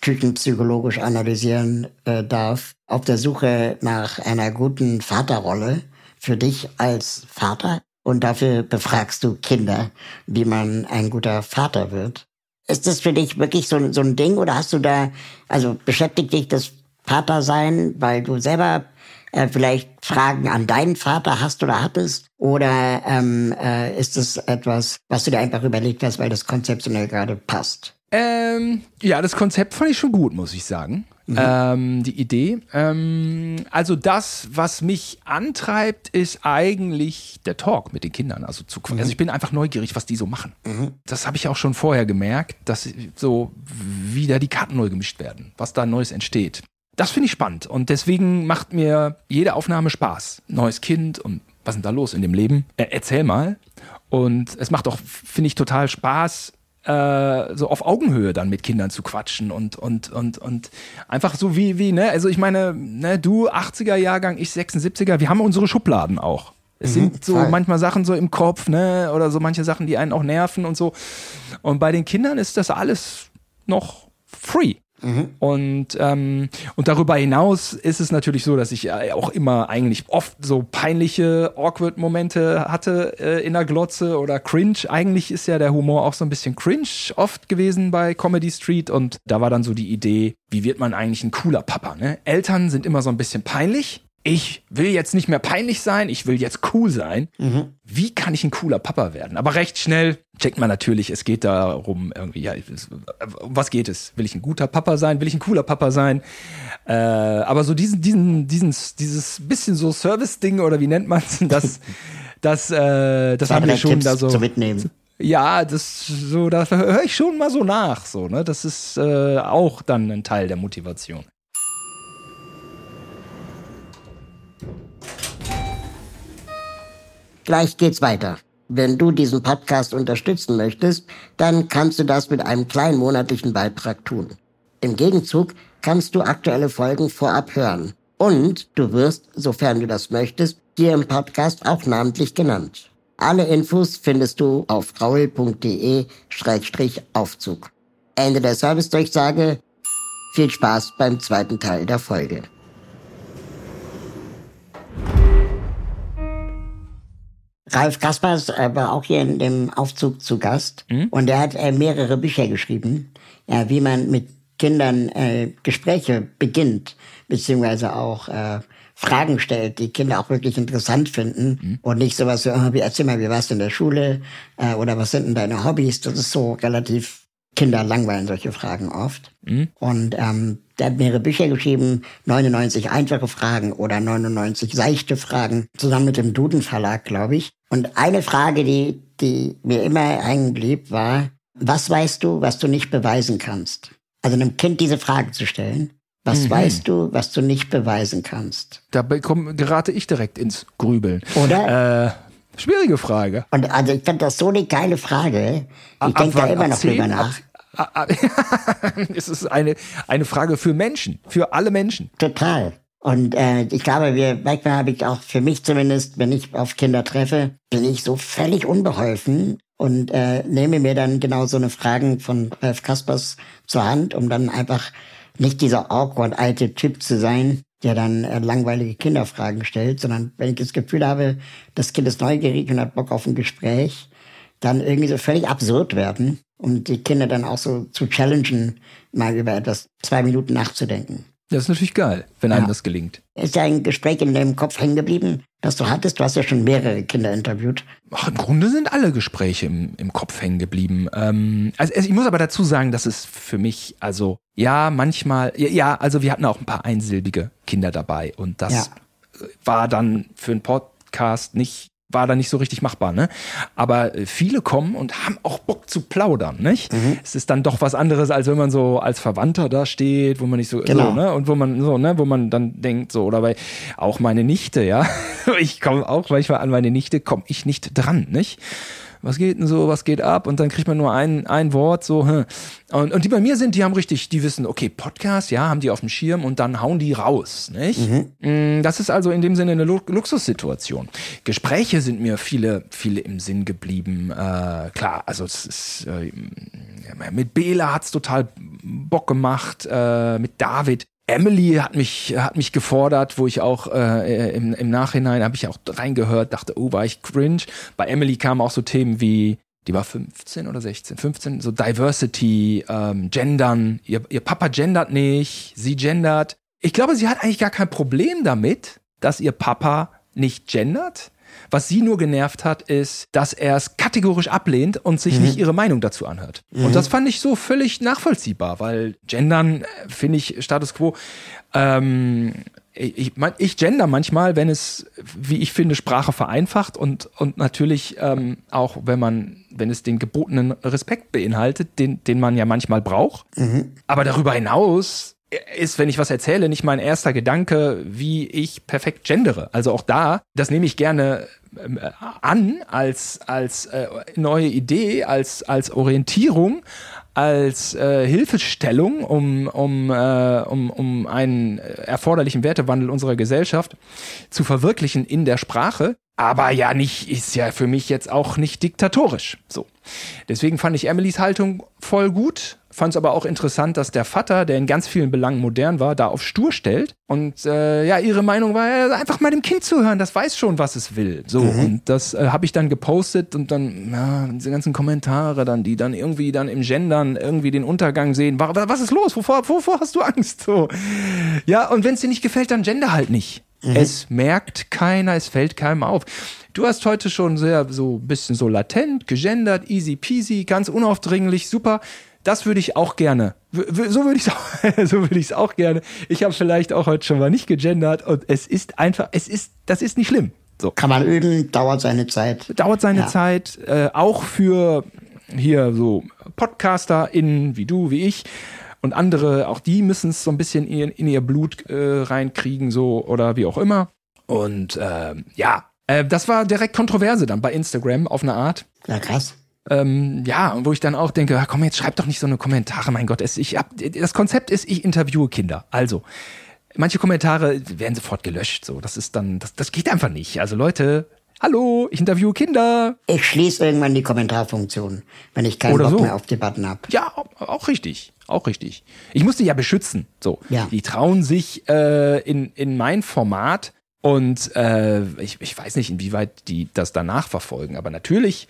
küchenpsychologisch analysieren äh, darf, auf der Suche nach einer guten Vaterrolle für dich als Vater. Und dafür befragst du Kinder, wie man ein guter Vater wird. Ist das für dich wirklich so, so ein Ding oder hast du da, also beschäftigt dich das Vater sein, weil du selber äh, vielleicht Fragen an deinen Vater hast oder hattest? Oder ähm, äh, ist es etwas, was du dir einfach überlegt hast, weil das konzeptionell gerade passt? Ähm, ja, das Konzept fand ich schon gut, muss ich sagen. Mhm. Ähm, die Idee. Ähm, also das, was mich antreibt, ist eigentlich der Talk mit den Kindern. Also, zu, mhm. also ich bin einfach neugierig, was die so machen. Mhm. Das habe ich auch schon vorher gemerkt, dass so wieder die Karten neu gemischt werden, was da Neues entsteht. Das finde ich spannend und deswegen macht mir jede Aufnahme Spaß. Neues Kind und was ist denn da los in dem Leben? Äh, erzähl mal. Und es macht auch, finde ich, total Spaß, äh, so auf Augenhöhe dann mit Kindern zu quatschen und, und, und, und einfach so wie, wie, ne, also ich meine, ne, du 80er Jahrgang, ich 76er, wir haben unsere Schubladen auch. Es mhm, sind so voll. manchmal Sachen so im Kopf, ne, oder so manche Sachen, die einen auch nerven und so. Und bei den Kindern ist das alles noch free. Mhm. Und, ähm, und darüber hinaus ist es natürlich so, dass ich auch immer eigentlich oft so peinliche, awkward Momente hatte äh, in der Glotze oder cringe. Eigentlich ist ja der Humor auch so ein bisschen cringe oft gewesen bei Comedy Street und da war dann so die Idee, wie wird man eigentlich ein cooler Papa? Ne? Eltern sind immer so ein bisschen peinlich ich will jetzt nicht mehr peinlich sein, ich will jetzt cool sein. Mhm. Wie kann ich ein cooler Papa werden? Aber recht schnell checkt man natürlich, es geht darum, irgendwie, ja, um was geht es? Will ich ein guter Papa sein? Will ich ein cooler Papa sein? Äh, aber so diesen, diesen, diesen, dieses bisschen so Service-Ding oder wie nennt man es, das, das, äh, das haben wir schon Tipps da so. Zu mitnehmen. Ja, das so, da höre ich schon mal so nach, so, ne? Das ist äh, auch dann ein Teil der Motivation. Gleich geht's weiter. Wenn du diesen Podcast unterstützen möchtest, dann kannst du das mit einem kleinen monatlichen Beitrag tun. Im Gegenzug kannst du aktuelle Folgen vorab hören. Und du wirst, sofern du das möchtest, hier im Podcast auch namentlich genannt. Alle Infos findest du auf raul.de-aufzug. Ende der Service-Durchsage. Viel Spaß beim zweiten Teil der Folge. Ralf Kaspers äh, war auch hier in dem Aufzug zu Gast. Und er hat äh, mehrere Bücher geschrieben, ja, wie man mit Kindern äh, Gespräche beginnt, beziehungsweise auch äh, Fragen stellt, die Kinder auch wirklich interessant finden. Und nicht sowas so, oh, wie erzähl mal, wie warst du in der Schule? Äh, oder was sind denn deine Hobbys? Das ist so relativ Kinder langweilen solche Fragen oft. Und ähm, der hat mehrere Bücher geschrieben, 99 einfache Fragen oder 99 seichte Fragen, zusammen mit dem Duden Verlag, glaube ich. Und eine Frage, die, die mir immer hängen blieb, war, was weißt du, was du nicht beweisen kannst? Also einem Kind diese Frage zu stellen. Was weißt du, was du nicht beweisen kannst? Da bekomm, gerate ich direkt ins Grübeln. Oder? Äh, schwierige Frage. Und also ich fand das so eine geile Frage. Ich denke da immer noch drüber nach. Ab- es ist eine, eine Frage für Menschen, für alle Menschen. Total. Und äh, ich glaube, wir, manchmal habe ich auch für mich zumindest, wenn ich auf Kinder treffe, bin ich so völlig unbeholfen und äh, nehme mir dann genau so eine Fragen von Ralf Kaspers zur Hand, um dann einfach nicht dieser awkward alte Typ zu sein, der dann äh, langweilige Kinderfragen stellt, sondern wenn ich das Gefühl habe, das Kind ist neugierig und hat Bock auf ein Gespräch, dann irgendwie so völlig absurd werden und die Kinder dann auch so zu challengen, mal über etwas zwei Minuten nachzudenken. Das ist natürlich geil, wenn einem Ja. das gelingt. Ist ja ein Gespräch in deinem Kopf hängen geblieben, das du hattest? Du hast ja schon mehrere Kinder interviewt. Ach, Im Grunde sind alle Gespräche im, im Kopf hängen geblieben. Ähm, also ich muss aber dazu sagen, dass es für mich, also ja, manchmal, ja, also wir hatten auch ein paar einsilbige Kinder dabei und das Ja. war dann für einen Podcast nicht war dann nicht so richtig machbar, ne? Aber äh, viele kommen und haben auch Bock zu plaudern, nicht? Es ist dann doch was anderes, als wenn man so als Verwandter da steht, wo man nicht so, Genau. so ne? Und wo man so, ne, wo man dann denkt, so, oder bei auch meine Nichte, ja. Ich komme auch manchmal an meine Nichte, komme ich nicht dran, nicht? Was geht denn so, was geht ab? Und dann kriegt man nur ein, ein Wort, so, hm. und, und die bei mir sind, die haben richtig, die wissen, okay, Podcast, ja, haben die auf dem Schirm und dann hauen die raus, nicht? Mm, Das ist also in dem Sinne eine Lu Luxussituation. Gespräche sind mir viele, viele im Sinn geblieben. Äh, klar, also es ist, äh, mit Bela hat's total Bock gemacht, äh, mit David. Emily hat mich, hat mich gefordert, wo ich auch äh, im, im Nachhinein habe ich auch reingehört, dachte, oh, war ich cringe. Bei Emily kamen auch so Themen wie, die war 15 oder 16, 15, so Diversity, ähm, Gendern. Ihr, ihr Papa gendert nicht, sie gendert. Ich glaube, sie hat eigentlich gar kein Problem damit, dass ihr Papa nicht gendert. Was sie nur genervt hat, ist, dass er es kategorisch ablehnt und sich nicht ihre Meinung dazu anhört. Und das fand ich so völlig nachvollziehbar, weil Gendern, äh, finde ich, Status quo, ähm, ich, ich, gender manchmal, wenn es, wie ich finde, Sprache vereinfacht und, und natürlich ähm, auch, wenn man, wenn es den gebotenen Respekt beinhaltet, den, den man ja manchmal braucht. Aber darüber hinaus ist, wenn ich was erzähle, nicht mein erster Gedanke, wie ich perfekt gendere. Also auch da, das nehme ich gerne ähm, äh, an als, als äh, neue Idee, als, als Orientierung, als äh, Hilfestellung, um, um, äh, um, um einen erforderlichen Wertewandel unserer Gesellschaft zu verwirklichen in der Sprache. Aber ja, nicht, ist ja für mich jetzt auch nicht diktatorisch. So. Deswegen fand ich Emilys Haltung voll gut. Fand es aber auch interessant, dass der Vater, der in ganz vielen Belangen modern war, da auf stur stellt. Und äh, ja, ihre Meinung war ja, einfach mal dem Kind zuhören, das weiß schon, was es will. So, und das äh, habe ich dann gepostet und dann, ja, diese ganzen Kommentare dann, die dann irgendwie dann im Gendern irgendwie den Untergang sehen. Wa- wa- Was ist los? Wovor, wovor hast du Angst? So. Ja, und wenn es dir nicht gefällt, dann gender halt nicht. Es merkt keiner, es fällt keinem auf. Du hast heute schon sehr so ein bisschen so latent, gegendert, easy peasy, ganz unaufdringlich, super. Das würde ich auch gerne. So würde ich es auch, so würde ich es auch gerne. Ich habe vielleicht auch heute schon mal nicht gegendert und es ist einfach, es ist, das ist nicht schlimm. So Kann man üben, dauert seine Zeit. dauert seine Ja. Zeit, äh, auch für hier so PodcasterInnen wie du, wie ich und andere, auch die müssen es so ein bisschen in, in ihr Blut äh, reinkriegen, so oder wie auch immer. Und ähm, ja, äh, das war direkt Kontroverse dann bei Instagram auf eine Art. Ja, krass. Ähm, ja, und wo ich dann auch denke, ah, komm, jetzt schreib doch nicht so eine Kommentare, mein Gott. Es, ich hab, das Konzept ist, ich interviewe Kinder. Also, manche Kommentare werden sofort gelöscht. So, das ist dann, das, das geht einfach nicht. Also Leute, hallo, ich interviewe Kinder. Ich schließe irgendwann die Kommentarfunktion, wenn ich keinen Oder Bock so. mehr auf Debatten habe. Ja, auch, richtig. Auch richtig. Ich muss die ja beschützen. So. Ja. Die trauen sich äh, in, in mein Format Und äh, ich, ich weiß nicht, inwieweit die das danach verfolgen. Aber natürlich,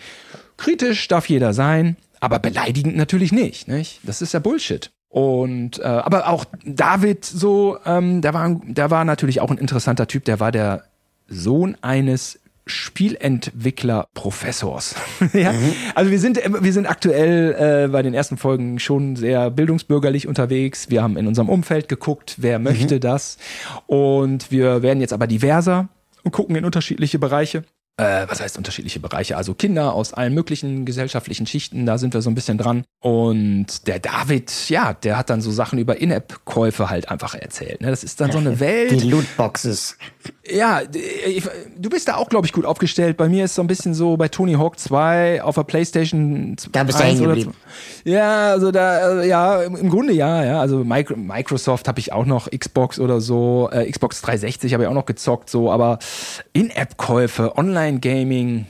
kritisch darf jeder sein, aber beleidigend natürlich nicht. nicht? Das ist ja Bullshit. Und äh, aber auch David so, ähm, der war, der war natürlich auch ein interessanter Typ. Der war der Sohn eines Spielentwickler-Professors. ja? Mhm. Also wir sind, wir sind aktuell äh, bei den ersten Folgen schon sehr bildungsbürgerlich unterwegs. Wir haben in unserem Umfeld geguckt, wer möchte mhm. das. Und wir werden jetzt aber diverser und gucken in unterschiedliche Bereiche äh, was heißt unterschiedliche Bereiche, also Kinder aus allen möglichen gesellschaftlichen Schichten, da sind wir so ein bisschen dran. Und der David, ja, der hat dann so Sachen über In-App-Käufe halt einfach erzählt. Ne? Das ist dann so eine Welt. Die Lootboxes. Ja, ich, du bist da auch, glaube ich, gut aufgestellt. Bei mir ist so ein bisschen so bei Tony Hawk 2 auf der Playstation. Da bist du hängen geblieben. Ja, also da, äh, ja, im Grunde ja, ja. Also Microsoft habe ich auch noch, Xbox oder so, äh, Xbox 360 habe ich auch noch gezockt, so, aber In-App-Käufe, Online-Gaming,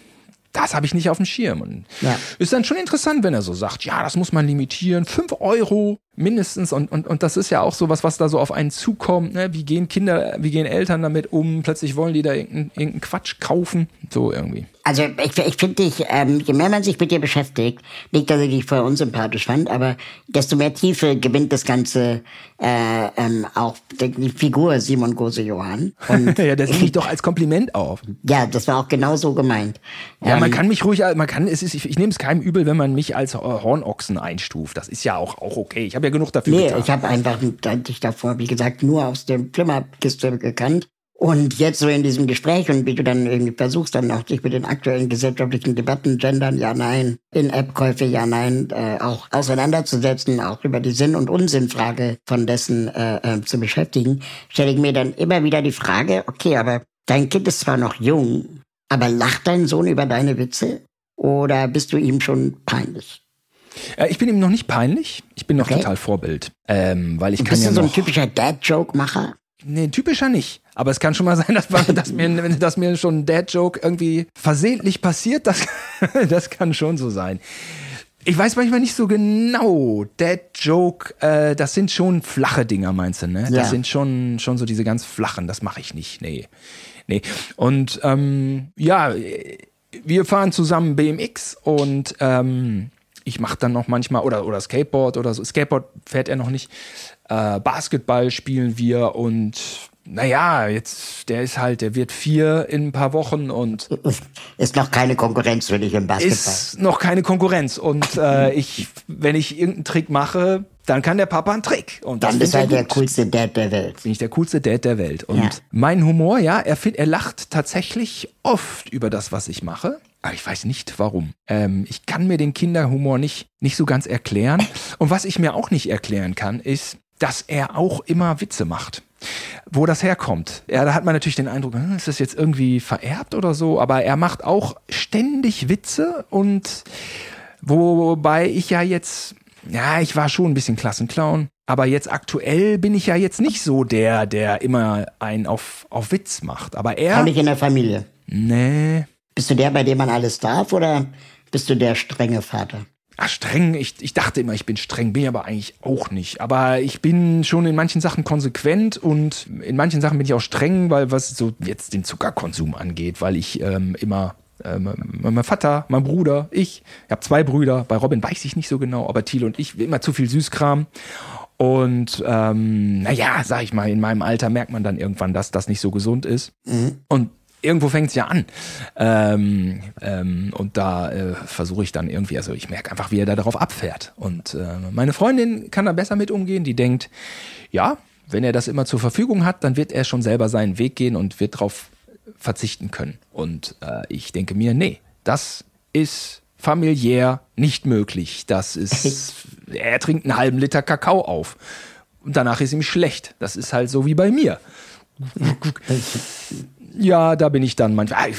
das habe ich nicht auf dem Schirm. Und ja. ist dann schon interessant, wenn er so sagt, ja, das muss man limitieren, fünf Euro mindestens. Und, und, und das ist ja auch so was, was da so auf einen zukommt. Ne? Wie gehen Kinder, wie gehen Eltern damit um? Plötzlich wollen die da irgendeinen irgendein Quatsch kaufen. So irgendwie. Also ich, ich finde dich, ähm, je mehr man sich mit dir beschäftigt, nicht, dass ich dich vorher unsympathisch fand, aber desto mehr Tiefe gewinnt das Ganze äh, ähm, auch die Figur Simon Gose Johann. Und ja, das nehme ich doch als Kompliment auf. Ja, das war auch genau so gemeint. Ja, ähm, man kann mich ruhig, man kann, es ist, ich, ich nehme es keinem übel, wenn man mich als Hornochsen einstuft. Das ist ja auch, auch okay. Ich habe ja genug dafür Nee, getan. ich habe einfach dich davor, wie gesagt, nur aus dem Flimmerkiste gekannt. Und jetzt so in diesem Gespräch und wie du dann irgendwie versuchst, dann auch dich mit den aktuellen gesellschaftlichen Debatten, Gendern, ja, nein, In-App-Käufe, ja, nein, äh, auch auseinanderzusetzen, auch über die Sinn- und Unsinnfrage von dessen äh, äh, zu beschäftigen, stelle ich mir dann immer wieder die Frage, okay, aber dein Kind ist zwar noch jung, aber lacht dein Sohn über deine Witze? Oder bist du ihm schon peinlich? Äh, ich bin ihm noch nicht peinlich. Ich bin noch okay. total Vorbild. Ähm, weil ich Bist kann du ja so ein typischer Dad-Joke-Macher? Nee, typischer nicht. Aber es kann schon mal sein, dass, dass, mir, dass mir schon ein Dad-Joke irgendwie versehentlich passiert. Das, das kann schon so sein. Ich weiß manchmal nicht so genau. Dad-Joke, äh, das sind schon flache Dinger, meinst du, ne? Ja. Das sind schon, schon so diese ganz flachen. Das mache ich nicht. Nee. Nee. Und ähm, ja, wir fahren zusammen BMX und ähm, ich mache dann noch manchmal, oder, oder Skateboard oder so. Skateboard fährt er noch nicht. Äh, Basketball spielen wir und naja, jetzt, der ist halt, der wird vier in ein paar Wochen und. Ist noch keine Konkurrenz für dich im Basketball. Ist noch keine Konkurrenz. Und äh, ich, wenn ich irgendeinen Trick mache, dann kann der Papa einen Trick. Und dann ist er der coolste Dad der Welt. Bin ich der coolste Dad der Welt. Und ja. mein Humor, ja, er, find, er lacht tatsächlich oft über das, was ich mache. Aber ich weiß nicht warum. Ähm, ich kann mir den Kinderhumor nicht, nicht so ganz erklären. Und was ich mir auch nicht erklären kann, ist, dass er auch immer Witze macht. Wo das herkommt. Ja, da hat man natürlich den Eindruck, hm, ist das jetzt irgendwie vererbt oder so, aber er macht auch ständig Witze und wobei ich ja jetzt, ja, ich war schon ein bisschen Klassenclown, aber jetzt aktuell bin ich ja jetzt nicht so der, der immer einen auf, auf Witz macht. Aber er. Kann ich in der Familie. Nee. Bist du der, bei dem man alles darf oder bist du der strenge Vater? Ach, streng, ich, ich dachte immer, ich bin streng, bin ich aber eigentlich auch nicht. Aber ich bin schon in manchen Sachen konsequent und in manchen Sachen bin ich auch streng, weil was so jetzt den Zuckerkonsum angeht, weil ich ähm, immer ähm, mein Vater, mein Bruder, ich, ich habe zwei Brüder, bei Robin weiß ich nicht so genau, aber Thiel und ich, immer zu viel Süßkram. Und ähm, naja, sag ich mal, in meinem Alter merkt man dann irgendwann, dass das nicht so gesund ist. Mhm. Und irgendwo fängt es ja an. Ähm, ähm, und da äh, versuche ich dann irgendwie, also ich merke einfach, wie er da darauf abfährt. Und äh, meine Freundin kann da besser mit umgehen, die denkt, ja, wenn er das immer zur Verfügung hat, dann wird er schon selber seinen Weg gehen und wird darauf verzichten können. Und äh, ich denke mir, nee, das ist familiär nicht möglich. Das ist, er trinkt einen halben Liter Kakao auf. Und danach ist ihm schlecht. Das ist halt so wie bei mir. Ja, da bin ich dann manchmal.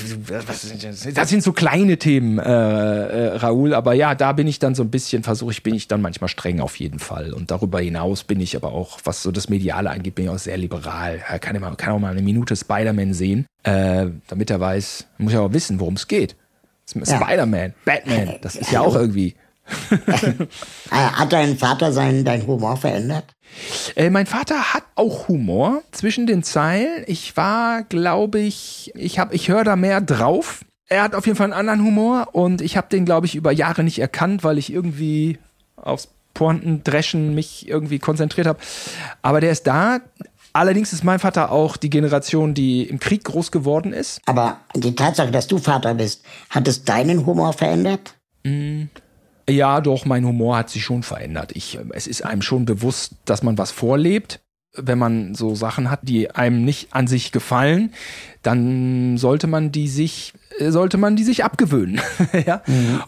Das sind so kleine Themen, äh, äh, Raoul, aber ja, da bin ich dann so ein bisschen, versuche ich, bin ich dann manchmal streng auf jeden Fall. Und darüber hinaus bin ich aber auch, was so das Mediale angeht, bin ich auch sehr liberal. Er kann, immer, kann auch mal eine Minute Spider-Man sehen, äh, damit er weiß, muss ja auch wissen, worum es geht. Ja. Spider-Man, Batman, das ist ja auch irgendwie Äh, Hat dein Vater seinen, deinen Humor verändert? Äh, mein Vater hat auch Humor zwischen den Zeilen. Ich war, glaube ich, ich habe, ich höre da mehr drauf. Er hat auf jeden Fall einen anderen Humor und ich habe den, glaube ich, über Jahre nicht erkannt, weil ich irgendwie aufs Pointendreschen mich irgendwie konzentriert habe. Aber der ist da. Allerdings ist mein Vater auch die Generation, die im Krieg groß geworden ist. Aber die Tatsache, dass du Vater bist, hat es deinen Humor verändert? Ja, doch, mein Humor hat sich schon verändert. Ich, äh, es ist einem schon bewusst, dass man was vorlebt. Wenn man so Sachen hat, die einem nicht an sich gefallen, dann sollte man die sich, äh, sollte man die sich abgewöhnen. ja?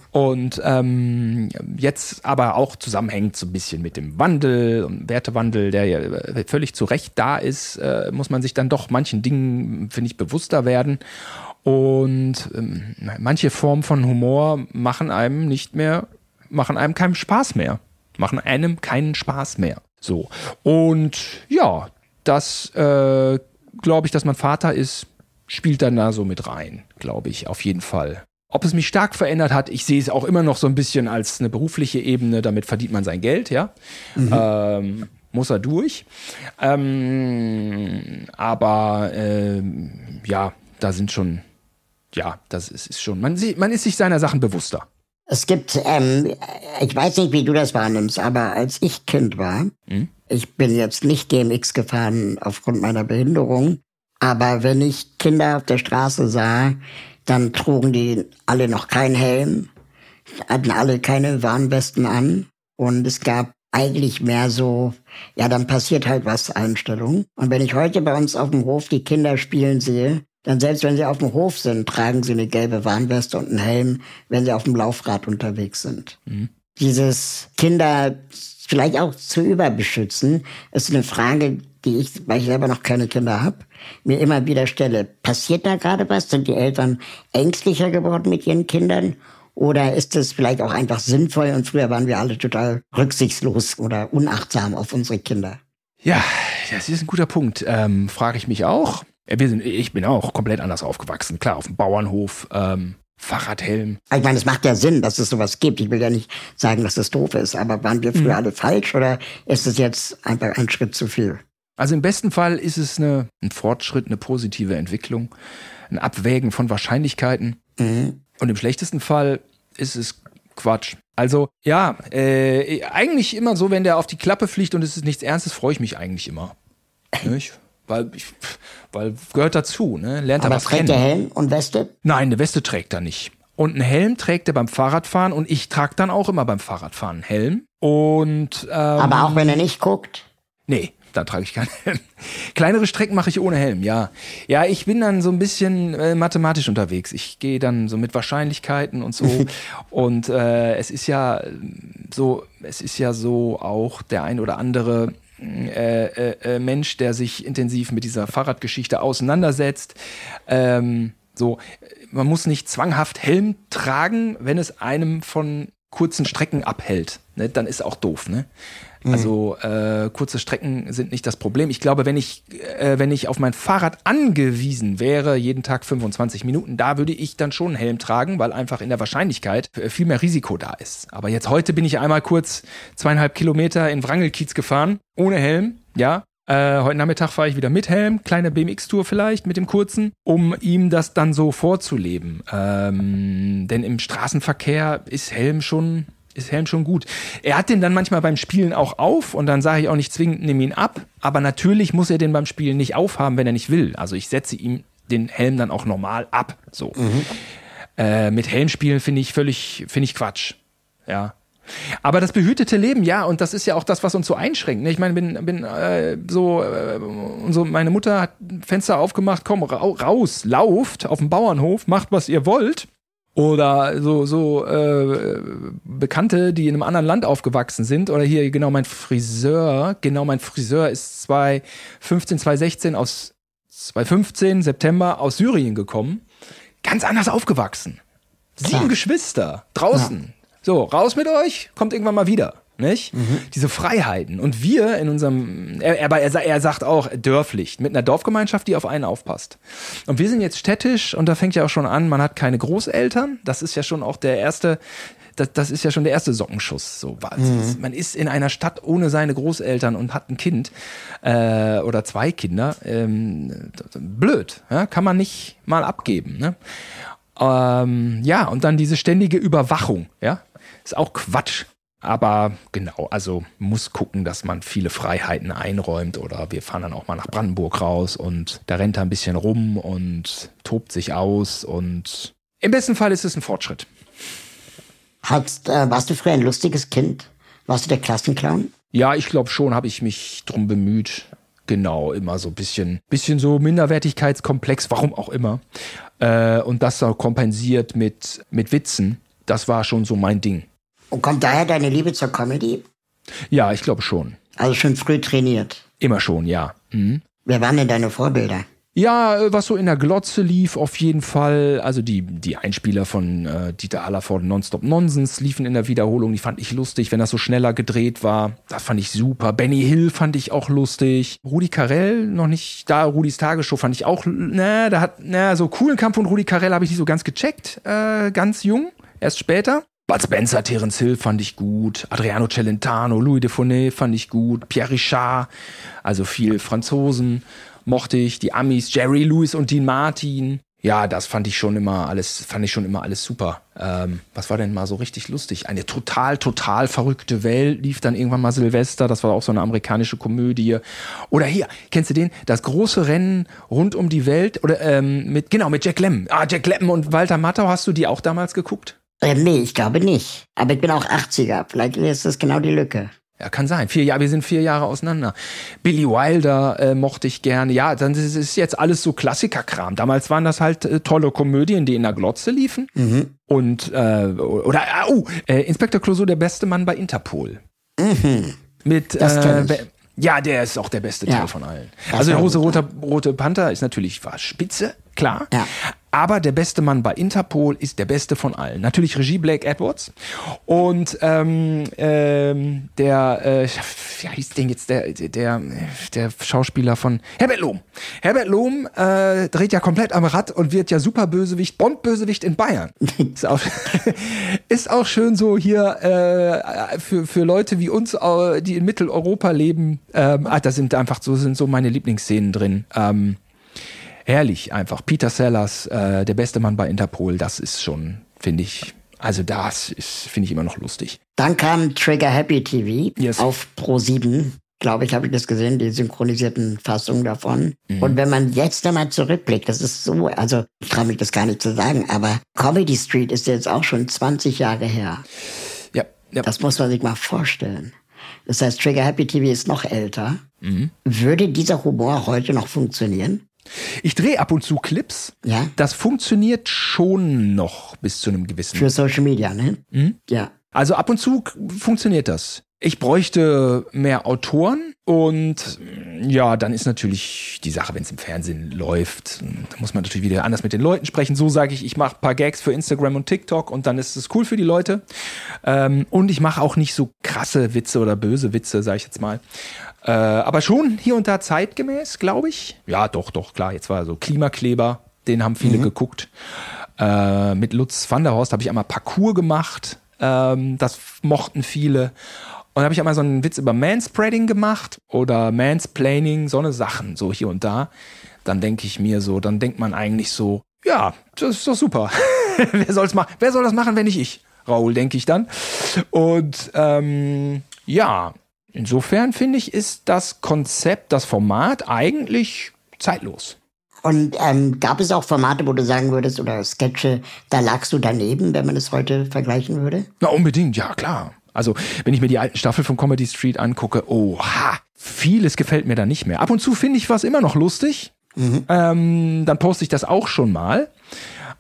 Und ähm, jetzt aber auch zusammenhängt so ein bisschen mit dem Wandel und Wertewandel, der ja äh, völlig zu Recht da ist, äh, muss man sich dann doch manchen Dingen, finde ich, bewusster werden. Und ähm, manche Formen von Humor machen einem nicht mehr, machen einem keinen Spaß mehr. Machen einem keinen Spaß mehr. So. Und ja, das äh, glaube ich, dass man Vater ist, spielt dann da so mit rein, glaube ich, auf jeden Fall. Ob es mich stark verändert hat, ich sehe es auch immer noch so ein bisschen als eine berufliche Ebene, damit verdient man sein Geld, ja. Ähm, muss er durch. Ähm, aber ähm, ja, da sind schon, ja, das ist, ist schon, man, sieht- man ist sich seiner Sachen bewusster. Es gibt, ähm, ich weiß nicht, wie du das wahrnimmst, aber als ich Kind war, ich bin jetzt nicht GMX gefahren aufgrund meiner Behinderung, aber wenn ich Kinder auf der Straße sah, dann trugen die alle noch keinen Helm, hatten alle keine Warnwesten an und es gab eigentlich mehr so, ja, dann passiert halt was Einstellung. Und wenn ich heute bei uns auf dem Hof die Kinder spielen sehe, dann selbst wenn sie auf dem Hof sind, tragen sie eine gelbe Warnweste und einen Helm, wenn sie auf dem Laufrad unterwegs sind. Dieses Kinder vielleicht auch zu überbeschützen, ist eine Frage, die ich, weil ich selber noch keine Kinder habe, mir immer wieder stelle. Passiert da gerade was? Sind die Eltern ängstlicher geworden mit ihren Kindern? Oder ist es vielleicht auch einfach sinnvoll und früher waren wir alle total rücksichtslos oder unachtsam auf unsere Kinder? Ja, das ist ein guter Punkt. Ähm, Frage ich mich auch. Wir sind, ich bin auch komplett anders aufgewachsen. Klar, auf dem Bauernhof, ähm, Fahrradhelm. Ich meine, es macht ja Sinn, dass es sowas gibt. Ich will ja nicht sagen, dass es doof ist, aber waren wir früher alle falsch oder ist es jetzt einfach ein Schritt zu viel? Also im besten Fall ist es eine, ein Fortschritt, eine positive Entwicklung, ein Abwägen von Wahrscheinlichkeiten. Und im schlechtesten Fall ist es Quatsch. Also ja, äh, eigentlich immer so, wenn der auf die Klappe fliegt und es ist nichts Ernstes, freue ich mich eigentlich immer. Weil, ich, weil gehört dazu, ne? Lernt er Aber was trägt der Helm und Weste? Nein, eine Weste trägt er nicht. Und einen Helm trägt er beim Fahrradfahren und ich trage dann auch immer beim Fahrradfahren einen Helm. Und ähm, Aber auch wenn er nicht guckt? Nee, da trage ich keinen Helm. Kleinere Strecken mache ich ohne Helm, ja. Ja, ich bin dann so ein bisschen äh, mathematisch unterwegs. Ich gehe dann so mit Wahrscheinlichkeiten und so. und äh, es ist ja so, es ist ja so auch der ein oder andere äh, äh, Mensch, der sich intensiv mit dieser Fahrradgeschichte auseinandersetzt. Ähm, so, man muss nicht zwanghaft Helm tragen, wenn es einem von kurzen Strecken abhält. Ne? Dann ist auch doof, ne? Also äh, kurze Strecken sind nicht das Problem. Ich glaube, wenn ich, äh, wenn ich auf mein Fahrrad angewiesen wäre, jeden Tag 25 Minuten, da würde ich dann schon einen Helm tragen, weil einfach in der Wahrscheinlichkeit äh, viel mehr Risiko da ist. Aber jetzt heute bin ich einmal kurz zweieinhalb Kilometer in Wrangelkiez gefahren, ohne Helm, ja. Äh, heute Nachmittag fahre ich wieder mit Helm, kleine BMX-Tour vielleicht mit dem kurzen, um ihm das dann so vorzuleben. Ähm, denn im Straßenverkehr ist Helm schon ist Helm schon gut. Er hat den dann manchmal beim Spielen auch auf und dann sage ich auch nicht zwingend, nimm ihn ab. Aber natürlich muss er den beim Spielen nicht aufhaben, wenn er nicht will. Also ich setze ihm den Helm dann auch normal ab. So. Äh, mit Helm spielen finde ich völlig, finde ich Quatsch. Ja. Aber das behütete Leben, ja, und das ist ja auch das, was uns so einschränkt. Ne? Ich meine, bin, bin äh, so, äh, so, meine Mutter hat Fenster aufgemacht, komm ra raus, lauft auf dem Bauernhof, macht was ihr wollt. Oder so, so äh, Bekannte, die in einem anderen Land aufgewachsen sind. Oder hier genau mein Friseur. Genau mein Friseur ist 2015, 2016 aus 2015, September aus Syrien gekommen. Ganz anders aufgewachsen. Sieben Klar. Geschwister draußen. So, raus mit euch, kommt irgendwann mal wieder. Nicht? Diese Freiheiten. Und wir in unserem, er, aber er, er sagt auch dörflich, mit einer Dorfgemeinschaft, die auf einen aufpasst. Und wir sind jetzt städtisch und da fängt ja auch schon an, man hat keine Großeltern. Das ist ja schon auch der erste, das, das ist ja schon der erste Sockenschuss. So, ist, man ist in einer Stadt ohne seine Großeltern und hat ein Kind äh, oder zwei Kinder. Ähm, blöd, ja? kann man nicht mal abgeben. Ne? Ähm, ja, und dann diese ständige Überwachung, ja, ist auch Quatsch. Aber genau, also muss gucken, dass man viele Freiheiten einräumt oder wir fahren dann auch mal nach Brandenburg raus und da rennt er ein bisschen rum und tobt sich aus und im besten Fall ist es ein Fortschritt. Hast, äh, warst du früher ein lustiges Kind? Warst du der Klassenclown? Ja, ich glaube schon, habe ich mich drum bemüht. Genau, immer so ein bisschen, bisschen so Minderwertigkeitskomplex, warum auch immer. Äh, und das auch kompensiert mit, mit Witzen. Das war schon so mein Ding. Und kommt daher deine Liebe zur Comedy? Ja, ich glaube schon. Also schon früh trainiert. Immer schon, ja. Mhm. Wer waren denn deine Vorbilder? Ja, äh, was so in der Glotze lief, auf jeden Fall. Also die, die Einspieler von äh, Dieter Hallervorden Nonstop Nonsens liefen in der Wiederholung. Die fand ich lustig, wenn das so schneller gedreht war. Das fand ich super. Benny Hill fand ich auch lustig. Rudi Carell, noch nicht da. Rudis Tagesshow fand ich auch, na, da hat, na, so coolen Kampf von Rudi Carell habe ich nicht so ganz gecheckt. Äh, ganz jung, erst später. Bud Spencer, Terence Hill fand ich gut, Adriano Celentano, Louis de Funès fand ich gut, Pierre Richard, also viel Franzosen mochte ich, die Amis, Jerry Lewis und Dean Martin. Ja, das fand ich schon immer alles, fand ich schon immer alles super. Ähm, was war denn mal so richtig lustig? Eine total, total verrückte Welt lief dann irgendwann mal Silvester. Das war auch so eine amerikanische Komödie. Oder hier, kennst du den? Das große Rennen rund um die Welt oder ähm, mit genau mit Jack Lemmon. Ah, Jack Lemmon und Walter Matthau. Hast du die auch damals geguckt? Äh, nee, ich glaube nicht. Aber ich bin auch 80er. Vielleicht ist das genau die Lücke. Ja, kann sein. Vier Jahre, wir sind vier Jahre auseinander. Billy Wilder äh, mochte ich gerne. Ja, dann ist es jetzt alles so Klassikerkram. Damals waren das halt äh, tolle Komödien, die in der Glotze liefen. Mhm. Und äh, oder ah, oh, äh, Inspektor Clouseau, der beste Mann bei Interpol. Mhm. Mit Das kenn äh, ja, der ist auch der beste Ja. Teil von allen. Das Also der rote, rote, rote Panther ist natürlich war spitze, klar. Ja. Aber der beste Mann bei Interpol ist der beste von allen. Natürlich Regie Blake Edwards. Und ähm, ähm, der, äh, wie hieß denn jetzt der, der, der Schauspieler von Herbert Lohm. Herbert Lohm äh, dreht ja komplett am Rad und wird ja super Bösewicht, Bond-Bösewicht in Bayern. ist, auch, ist auch schön so hier äh, für, für Leute wie uns, die in Mitteleuropa leben. Ähm, ah, da sind einfach so, sind so meine Lieblingsszenen drin. Ähm, herrlich einfach. Peter Sellers, äh, der beste Mann bei Interpol, das ist schon, finde ich, also das ist, finde ich immer noch lustig. Dann kam Trigger Happy TV Yes. auf Pro 7. Glaube ich, habe ich das gesehen, die synchronisierten Fassungen davon. Und wenn man jetzt einmal zurückblickt, das ist so, also ich traue mich das gar nicht zu sagen, aber Comedy Street ist jetzt auch schon 20 Jahre her. Ja, ja. Das muss man sich mal vorstellen. Das heißt, Trigger Happy TV ist noch älter. Würde dieser Humor heute noch funktionieren? Ich drehe ab und zu Clips. Ja. Das funktioniert schon noch bis zu einem gewissen. Für Social Media, ne? Ja. Also ab und zu funktioniert das. Ich bräuchte mehr Autoren und ja, dann ist natürlich die Sache, wenn es im Fernsehen läuft, da muss man natürlich wieder anders mit den Leuten sprechen. So sage ich, ich mache ein paar Gags für Instagram und TikTok und dann ist es cool für die Leute. Ähm, und ich mache auch nicht so krasse Witze oder böse Witze, sage ich jetzt mal. Äh, aber schon hier und da zeitgemäß, glaube ich. Ja, doch, doch, klar. Jetzt war so Klimakleber, den haben viele geguckt. Äh, mit Lutz van der Horst habe ich einmal Parcours gemacht. Ähm, das mochten viele. Und habe ich einmal so einen Witz über Manspreading gemacht oder Mansplaining, so eine Sachen, so hier und da. Dann denke ich mir so, dann denkt man eigentlich so, ja, das ist doch super. wer, soll's machen? wer soll das machen, wenn nicht ich? Raoul, denke ich dann. Und ähm, ja, insofern finde ich, ist das Konzept, das Format eigentlich zeitlos. Und ähm, gab es auch Formate, wo du sagen würdest, oder Sketche, da lagst du daneben, wenn man es heute vergleichen würde? Na, unbedingt, ja, klar. Also, wenn ich mir die alten Staffeln von Comedy Street angucke, oha, vieles gefällt mir da nicht mehr. Ab und zu finde ich was immer noch lustig. Ähm, dann poste ich das auch schon mal.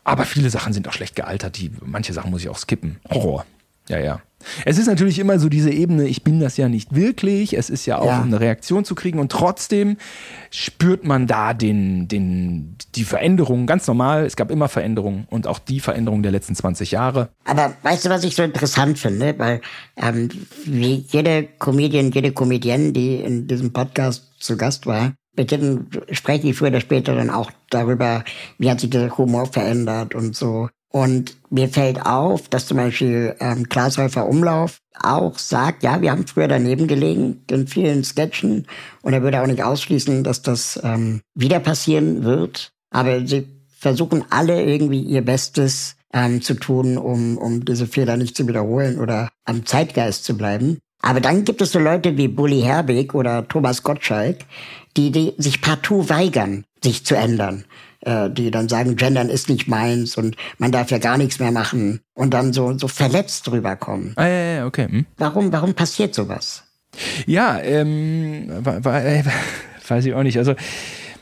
Aber viele Sachen sind auch schlecht gealtert. Die, manche Sachen muss ich auch skippen. Horror. Ja, ja. Es ist natürlich immer so diese Ebene, ich bin das ja nicht wirklich. Es ist ja auch, Ja. um eine Reaktion zu kriegen. Und trotzdem spürt man da den, den, die Veränderung. Ganz normal. Es gab immer Veränderungen. Und auch die Veränderung der letzten 20 Jahre. Aber weißt du, was ich so interessant finde? Weil ähm, wie jede Comedian, jede Comedienne, die in diesem Podcast zu Gast war, mit denen spreche ich früher oder später dann auch darüber, wie hat sich der Humor verändert und so. Und mir fällt auf, dass zum Beispiel ähm, Klaas Häufer Umlauf auch sagt, ja, wir haben früher daneben gelegen in vielen Sketchen und er würde auch nicht ausschließen, dass das ähm, wieder passieren wird. Aber sie versuchen alle irgendwie ihr Bestes ähm, zu tun, um, um diese Fehler nicht zu wiederholen oder am Zeitgeist zu bleiben. Aber dann gibt es so Leute wie Bully Herbig oder Thomas Gottschalk, die, die sich partout weigern, sich zu ändern. Äh, die dann sagen, Gendern ist nicht meins und man darf ja gar nichts mehr machen und dann so, so verletzt drüber kommen. Ah, ja, ja, okay. Hm. Warum, warum passiert sowas? Ja, ähm, äh, weiß ich auch nicht. Also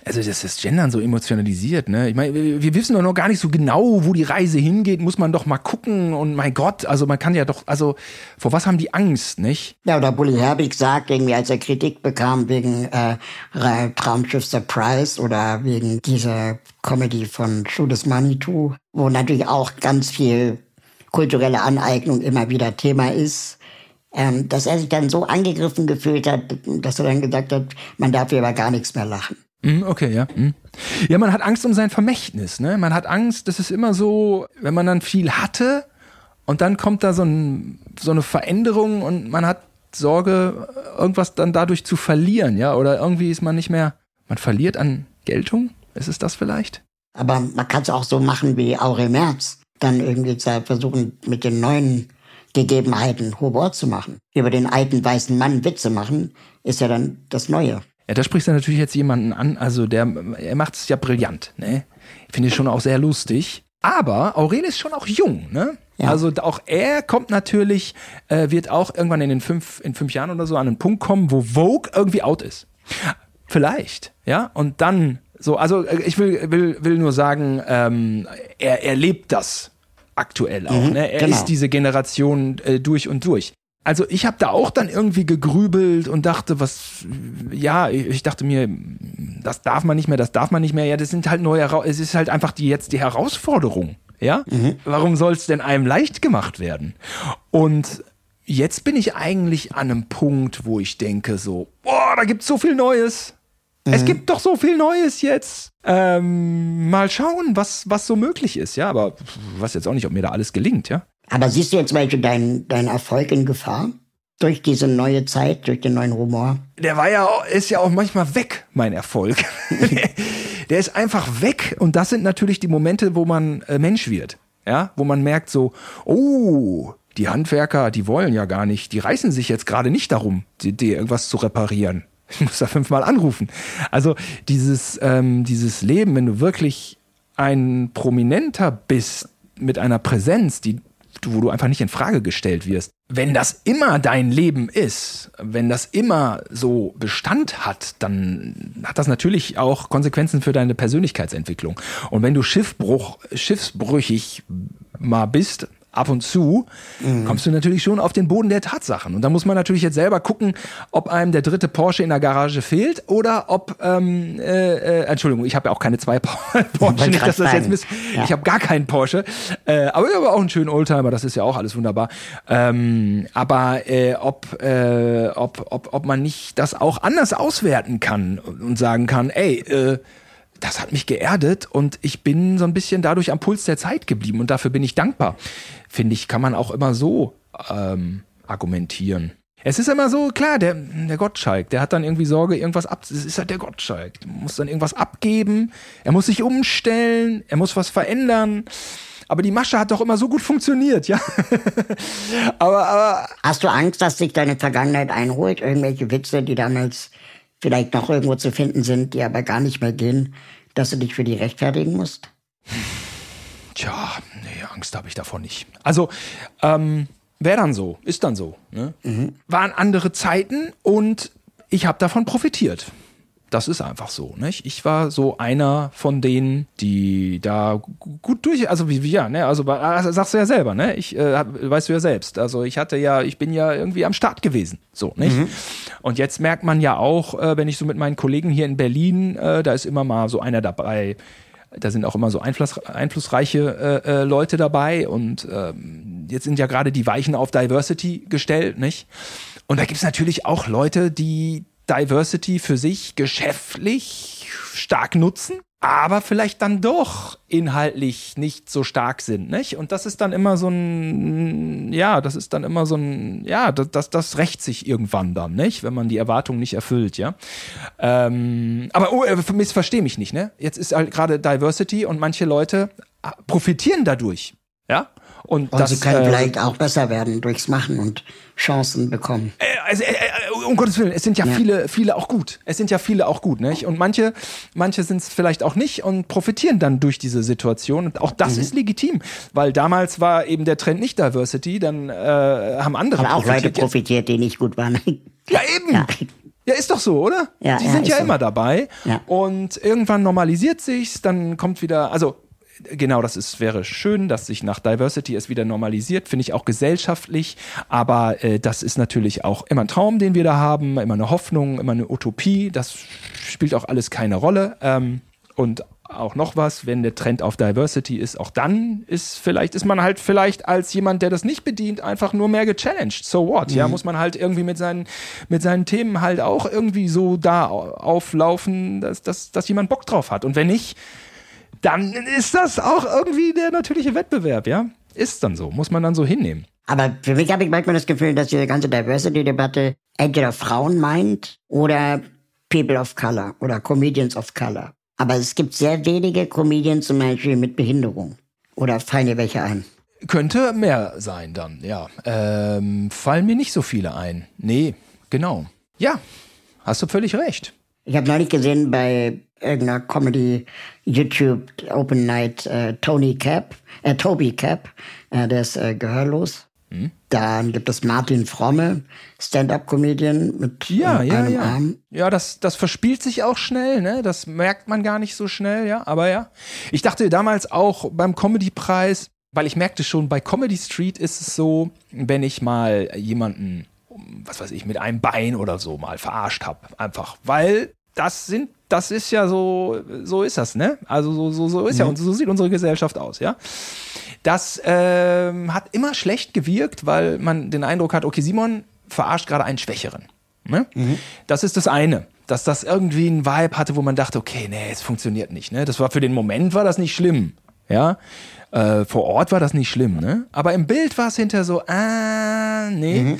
also das ist Gendern so emotionalisiert, ne? Ich meine, wir wissen doch noch gar nicht so genau, wo die Reise hingeht, muss man doch mal gucken und mein Gott, also man kann ja doch, also vor was haben die Angst, nicht? Ja, oder Bully Herbig sagt irgendwie, als er Kritik bekam wegen äh, Traumschiff Surprise oder wegen dieser Comedy von Judas Manitou, wo natürlich auch ganz viel kulturelle Aneignung immer wieder Thema ist, ähm, dass er sich dann so angegriffen gefühlt hat, dass er dann gesagt hat, man darf hier aber gar nichts mehr lachen. Mhm, okay, ja. Mhm. Ja, man hat Angst um sein Vermächtnis, ne? Man hat Angst, das ist immer so, wenn man dann viel hatte und dann kommt da so, ein, so eine Veränderung und man hat Sorge, irgendwas dann dadurch zu verlieren, ja? Oder irgendwie ist man nicht mehr, man verliert an Geltung? Ist es das vielleicht? Aber man kann es auch so machen wie Aurel Merz. Dann irgendwie versuchen, mit den neuen Gegebenheiten Humor zu machen. Über den alten weißen Mann Witze machen, ist ja dann das Neue. Ja, da sprichst du natürlich jetzt jemanden an, also der, er macht es ja brillant, ne? Ich finde es schon auch sehr lustig. Aber Aurel ist schon auch jung, ne? Ja. Also auch er kommt natürlich, äh, wird auch irgendwann in den fünf, in fünf Jahren oder so an einen Punkt kommen, wo Vogue irgendwie out ist. Vielleicht, ja? Und dann so, also äh, ich will, will, will nur sagen, ähm, er, er lebt das aktuell auch. Mhm, ne? Er genau. ist diese Generation äh, durch und durch also ich habe da auch dann irgendwie gegrübelt und dachte, was, ja, ich dachte mir, das darf man nicht mehr, das darf man nicht mehr. Ja, das sind halt neue, es ist halt einfach die jetzt die Herausforderung. Ja, mhm. warum soll es denn einem leicht gemacht werden? Und jetzt bin ich eigentlich an einem Punkt, wo ich denke so, boah, da gibt's so viel Neues. Mhm. Es gibt doch so viel Neues jetzt. Ähm, mal schauen, was, was so möglich ist, ja. Aber ich weiß jetzt auch nicht, ob mir da alles gelingt, ja. Aber siehst du jetzt welche deinen dein Erfolg in Gefahr? Durch diese neue Zeit, durch den neuen Humor? Der war ja, ist ja auch manchmal weg, mein Erfolg. der ist einfach weg. Und das sind natürlich die Momente, wo man äh, Mensch wird. Ja, wo man merkt so, oh, die Handwerker, die wollen ja gar nicht, die reißen sich jetzt gerade nicht darum, die irgendwas zu reparieren. Ich muss da fünfmal anrufen. Also dieses, ähm, dieses Leben, wenn du wirklich ein Prominenter bist mit einer Präsenz, die wo du einfach nicht in Frage gestellt wirst. Wenn das immer dein Leben ist, wenn das immer so Bestand hat, dann hat das natürlich auch Konsequenzen für deine Persönlichkeitsentwicklung. Und wenn du Schiffbruch, schiffsbrüchig mal bist, ab und zu, mhm. kommst du natürlich schon auf den Boden der Tatsachen. Und da muss man natürlich jetzt selber gucken, ob einem der dritte Porsche in der Garage fehlt oder ob, ähm, äh, äh, Entschuldigung, ich habe ja auch keine zwei Porsche, nicht, dass das jetzt miss ja. Ich habe gar keinen Porsche, äh, aber ich habe auch einen schönen Oldtimer, das ist ja auch alles wunderbar. Ähm, aber äh, ob, äh, ob, ob, ob man nicht das auch anders auswerten kann und sagen kann, ey, äh, das hat mich geerdet und ich bin so ein bisschen dadurch am Puls der Zeit geblieben und dafür bin ich dankbar. Finde ich, kann man auch immer so ähm, argumentieren. Es ist immer so, klar, der, der Gottschalk, der hat dann irgendwie Sorge, irgendwas ab. Es ist halt der Gottschalk. Der muss dann irgendwas abgeben, er muss sich umstellen, er muss was verändern. Aber die Masche hat doch immer so gut funktioniert, ja. aber, aber. Hast du Angst, dass sich deine Vergangenheit einholt? Irgendwelche Witze, die damals vielleicht noch irgendwo zu finden sind, die aber gar nicht mehr gehen, dass du dich für die rechtfertigen musst? Tja, nee, Angst habe ich davon nicht. Also, ähm, wäre dann so, ist dann so. Ne? Mhm. Waren andere Zeiten und ich habe davon profitiert. Das ist einfach so. Nicht? Ich war so einer von denen, die da gut durch, also wie, ja, ne, also, also sagst du ja selber, ne? Ich äh, weißt du ja selbst. Also ich hatte ja, ich bin ja irgendwie am Start gewesen, so nicht. Mhm. Und jetzt merkt man ja auch, äh, wenn ich so mit meinen Kollegen hier in Berlin, äh, da ist immer mal so einer dabei. Da sind auch immer so Einfluss, einflussreiche äh, äh, Leute dabei und ähm, jetzt sind ja gerade die Weichen auf Diversity gestellt, nicht? Und da gibt es natürlich auch Leute, die Diversity für sich geschäftlich stark nutzen. aber vielleicht dann doch inhaltlich nicht so stark sind, nicht? Und das ist dann immer so ein, ja, das ist dann immer so ein, ja, das, das, das rächt sich irgendwann dann, nicht? Wenn man die Erwartungen nicht erfüllt, ja. Ähm, aber oh, äh, missversteh mich nicht, ne? Jetzt ist halt gerade Diversity und manche Leute äh, profitieren dadurch, ja? Und, und das, sie können äh, vielleicht auch besser werden durchs Machen und Chancen bekommen. Äh, also, äh, äh, um Gottes Willen, es sind ja, ja, viele, viele auch gut. Es sind ja viele auch gut, nicht? Und manche, manche sind es vielleicht auch nicht und profitieren dann durch diese Situation. Und auch das mhm. ist legitim, weil damals war eben der Trend nicht Diversity, dann äh, haben andere Aber auch Leute profitiert, die nicht gut waren. Ja, eben. Ja. Ja, ist doch so, oder? Ja, die ja, sind ja so. immer dabei. Ja. Und irgendwann normalisiert sich's, dann kommt wieder, also genau, das ist, wäre schön, dass sich nach Diversity es wieder normalisiert, finde ich auch gesellschaftlich, aber äh, das ist natürlich auch immer ein Traum, den wir da haben, immer eine Hoffnung, immer eine Utopie, das spielt auch alles keine Rolle. Ähm, und auch noch was, wenn der Trend auf Diversity ist, auch dann ist vielleicht, ist man halt vielleicht als jemand, der das nicht bedient, einfach nur mehr gechallenged. So what? Mhm. Ja, muss man halt irgendwie mit seinen, mit seinen Themen halt auch irgendwie so da auflaufen, dass, dass, dass jemand Bock drauf hat. Und wenn nicht, dann ist das auch irgendwie der natürliche Wettbewerb, ja? Ist dann so, muss man dann so hinnehmen. Aber für mich habe ich manchmal das Gefühl, dass diese ganze Diversity-Debatte entweder Frauen meint oder People of Color oder Comedians of Color. Aber es gibt sehr wenige Comedians zum Beispiel mit Behinderung. Oder fallen dir welche ein? Könnte mehr sein dann, ja. Ähm, fallen mir nicht so viele ein. Nee, genau. Ja, hast du völlig recht. Ich habe neulich gesehen bei irgendeiner Comedy YouTube Open Night äh, Tony Cap, äh, Toby Cap, äh, der ist äh, gehörlos. Hm? Dann gibt es Martin Fromme, Stand-up-Comedian mit ja, ja, einem ja. Arm. Ja, das, das verspielt sich auch schnell, ne? Das merkt man gar nicht so schnell, ja. Aber ja. Ich dachte damals auch beim Comedy-Preis, weil ich merkte schon, bei Comedy Street ist es so, wenn ich mal jemanden, was weiß ich, mit einem Bein oder so mal verarscht habe, einfach, weil das sind, das ist ja so, so ist das, ne? Also so, so, so ist mhm. ja und so sieht unsere Gesellschaft aus, ja. Das ähm, hat immer schlecht gewirkt, weil man den Eindruck hat, okay, Simon verarscht gerade einen Schwächeren. Ne? Mhm. Das ist das eine, dass das irgendwie einen Vibe hatte, wo man dachte, okay, nee, es funktioniert nicht. Ne? Das war für den Moment war das nicht schlimm, ja. Äh, vor Ort war das nicht schlimm, ne? Aber im Bild war es hinter so, ah, nee. Mhm.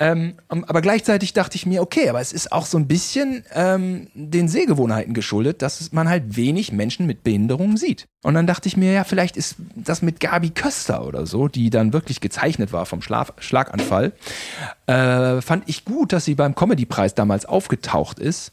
Ähm, aber gleichzeitig dachte ich mir, okay, aber es ist auch so ein bisschen ähm, den Sehgewohnheiten geschuldet, dass man halt wenig Menschen mit Behinderungen sieht. Und dann dachte ich mir, ja, vielleicht ist das mit Gabi Köster oder so, die dann wirklich gezeichnet war vom Schlaf Schlaganfall, äh, fand ich gut, dass sie beim Comedy-Preis damals aufgetaucht ist.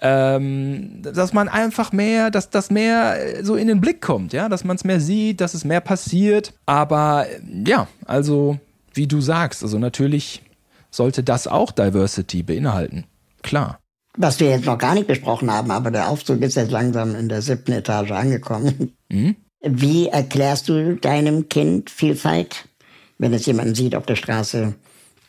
Ähm, dass man einfach mehr, dass das mehr so in den Blick kommt, ja, dass man es mehr sieht, dass es mehr passiert. Aber ja, also wie du sagst, also natürlich sollte das auch Diversity beinhalten. Klar. Was wir jetzt noch gar nicht besprochen haben, aber der Aufzug ist jetzt langsam in der siebten Etage angekommen. Mhm. Wie erklärst du deinem Kind Vielfalt, wenn es jemanden sieht auf der Straße,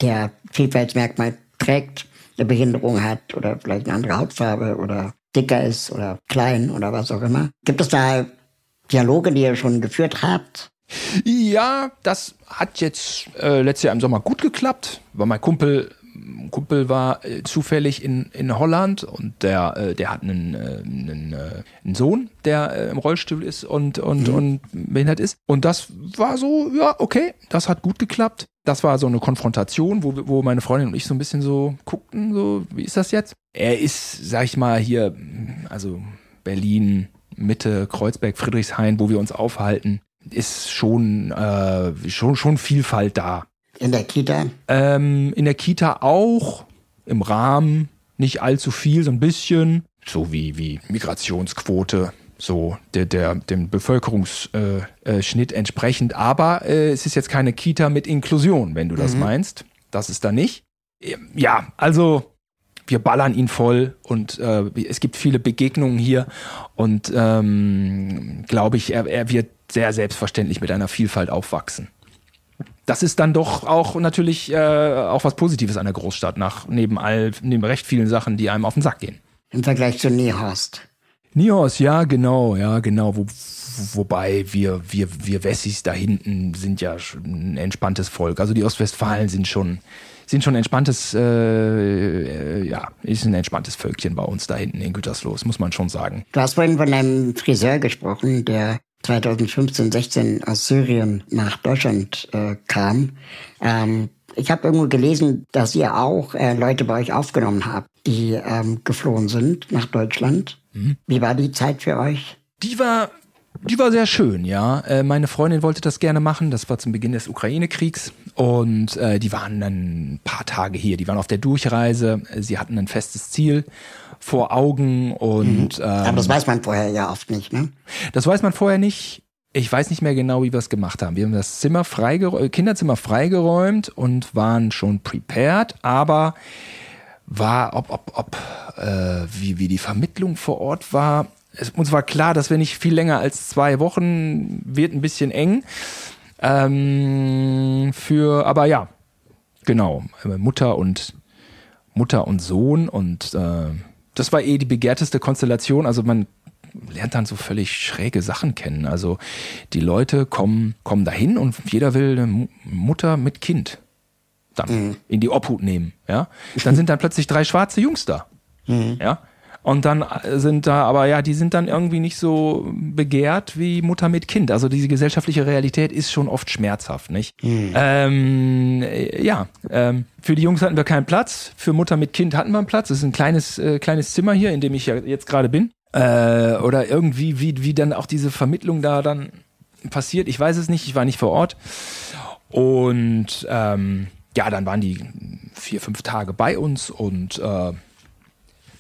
der Vielfaltsmerkmal trägt, eine Behinderung hat oder vielleicht eine andere Hautfarbe oder dicker ist oder klein oder was auch immer? Gibt es da Dialoge, die ihr schon geführt habt? Ja, das hat jetzt äh, letztes Jahr im Sommer gut geklappt, weil mein Kumpel Kumpel war äh, zufällig in, in Holland und der, äh, der hat einen, äh, einen, äh, einen Sohn, der äh, im Rollstuhl ist und, und, mhm. und behindert ist. Und das war so, ja, okay, das hat gut geklappt. Das war so eine Konfrontation, wo, wo meine Freundin und ich so ein bisschen so guckten, so, wie ist das jetzt? Er ist, sag ich mal, hier, also Berlin, Mitte, Kreuzberg, Friedrichshain, wo wir uns aufhalten ist schon, äh, schon, schon Vielfalt da. In der Kita? Ähm, in der Kita auch, im Rahmen, nicht allzu viel, so ein bisschen. So wie, wie Migrationsquote, so der, der, dem Bevölkerungsschnitt entsprechend. Aber äh, es ist jetzt keine Kita mit Inklusion, wenn du das mhm. meinst. Das ist da nicht. Ja, also wir ballern ihn voll und äh, es gibt viele Begegnungen hier und ähm, glaube ich, er, er wird sehr selbstverständlich mit einer Vielfalt aufwachsen. Das ist dann doch auch natürlich äh, auch was Positives an der Großstadt, nach neben all, neben recht vielen Sachen, die einem auf den Sack gehen. Im Vergleich zu Niehorst. Niehorst, ja, genau, ja, genau. Wo, wobei wir, wir, wir Wessis da hinten sind ja ein entspanntes Volk. Also die Ostwestfalen sind schon, sind schon entspanntes, äh, äh, ja, ist ein entspanntes Völkchen bei uns da hinten in Gütersloh, das muss man schon sagen. Du hast vorhin von einem Friseur gesprochen, der 2015, 16 aus Syrien nach Deutschland äh, kam. Ähm, ich habe irgendwo gelesen, dass ihr auch äh, Leute bei euch aufgenommen habt, die ähm, geflohen sind nach Deutschland. Mhm. Wie war die Zeit für euch? Die war die war sehr schön, ja. Äh, meine Freundin wollte das gerne machen. Das war zum Beginn des Ukraine-Kriegs. Und äh, die waren dann ein paar Tage hier. Die waren auf der Durchreise. Sie hatten ein festes Ziel vor Augen. Und, mhm. ähm, Aber das weiß man vorher ja oft nicht, ne? Das weiß man vorher nicht. Ich weiß nicht mehr genau, wie wir es gemacht haben. Wir haben das Zimmer freigeräumt, Kinderzimmer freigeräumt und waren schon prepared, aber war, ob, ob, ob, äh, wie, wie die Vermittlung vor Ort war, es, uns war klar, dass wir nicht viel länger als zwei Wochen wird ein bisschen eng. Ähm, für, aber ja, genau, Mutter und Mutter und Sohn und äh, das war eh die begehrteste Konstellation. Also man lernt dann so völlig schräge Sachen kennen. Also die Leute kommen, kommen dahin und jeder will eine Mutter mit Kind dann mhm. in die Obhut nehmen. Ja, dann sind dann plötzlich drei schwarze Jungs da. Mhm. Ja, und dann sind da, aber ja, die sind dann irgendwie nicht so begehrt wie Mutter mit Kind. Also diese gesellschaftliche Realität ist schon oft schmerzhaft, nicht? Mhm. Ähm, ja, ähm, für die Jungs hatten wir keinen Platz. Für Mutter mit Kind hatten wir einen Platz. Es ist ein kleines, äh, kleines Zimmer hier, in dem ich ja jetzt gerade bin. Äh, oder irgendwie, wie, wie dann auch diese Vermittlung da dann passiert. Ich weiß es nicht, ich war nicht vor Ort. Und ähm, ja, dann waren die vier, fünf Tage bei uns und äh,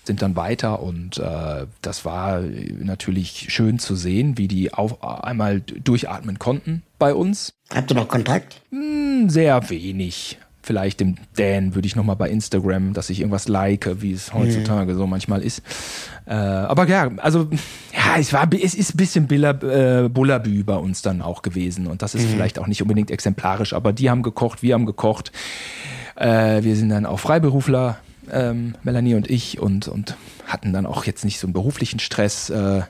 sind dann weiter und äh, das war natürlich schön zu sehen, wie die auf einmal durchatmen konnten bei uns. Habt ihr noch Kontakt? Hm, sehr wenig. Vielleicht dem Dan würde ich nochmal bei Instagram, dass ich irgendwas like, wie es heutzutage mhm. so manchmal ist. Äh, aber ja, also ja, es war, es ist ein bisschen Billa, äh, Bullabü bei uns dann auch gewesen und das ist mhm. vielleicht auch nicht unbedingt exemplarisch, aber die haben gekocht, wir haben gekocht. Äh, wir sind dann auch Freiberufler ähm, Melanie und ich, und, und hatten dann auch jetzt nicht so einen beruflichen Stress. Äh,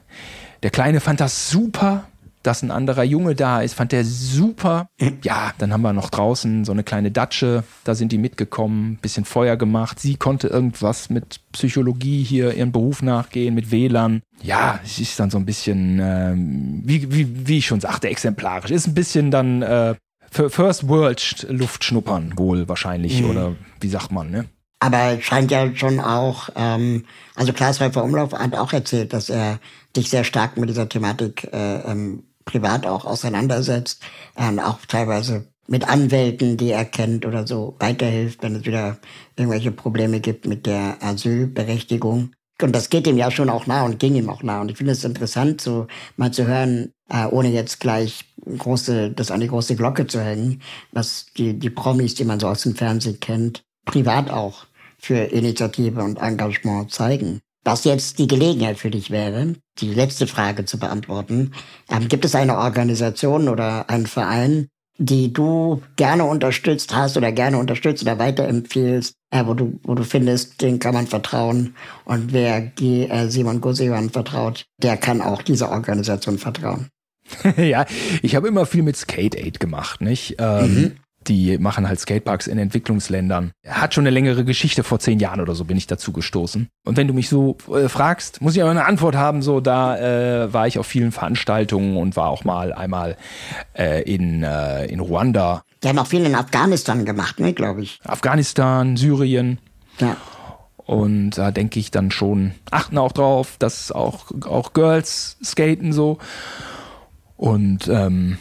der Kleine fand das super, dass ein anderer Junge da ist, fand der super. Ja, dann haben wir noch draußen so eine kleine Datsche, da sind die mitgekommen, bisschen Feuer gemacht. Sie konnte irgendwas mit Psychologie hier ihren Beruf nachgehen, mit WLAN. Ja, es ist dann so ein bisschen, ähm, wie, wie, wie ich schon sagte, exemplarisch. Ist ein bisschen dann äh, First World Luft schnuppern wohl wahrscheinlich, mhm. oder wie sagt man, ne? Aber scheint ja schon auch, ähm, also Klaas Häufer Umlauf hat auch erzählt, dass er dich sehr stark mit dieser Thematik äh, ähm, privat auch auseinandersetzt, ähm, auch teilweise mit Anwälten, die er kennt oder so, weiterhilft, wenn es wieder irgendwelche Probleme gibt mit der Asylberechtigung. Und das geht ihm ja schon auch nah und ging ihm auch nah. Und ich finde es interessant, so mal zu hören, äh, ohne jetzt gleich große, das an die große Glocke zu hängen, was die, die Promis, die man so aus dem Fernsehen kennt, privat auch für Initiative und Engagement zeigen. Was jetzt die Gelegenheit für dich wäre, die letzte Frage zu beantworten. Ähm, gibt es eine Organisation oder einen Verein, die du gerne unterstützt hast oder gerne unterstützt oder weiterempfiehlst, äh, wo du, wo du findest, den kann man vertrauen und wer G, äh, Simon Gosewan vertraut, der kann auch dieser Organisation vertrauen. ja, ich habe immer viel mit Skate Aid gemacht, nicht? Ähm, mhm die machen halt Skateparks in Entwicklungsländern. Hat schon eine längere Geschichte, vor zehn Jahren oder so bin ich dazu gestoßen. Und wenn du mich so äh, fragst, muss ich aber eine Antwort haben, so da äh, war ich auf vielen Veranstaltungen und war auch mal einmal äh, in, äh, in Ruanda. Die haben auch viel in Afghanistan gemacht, ne, glaube ich. Afghanistan, Syrien. Ja. Und da denke ich dann schon, achten auch drauf, dass auch, auch Girls skaten so. Und ähm,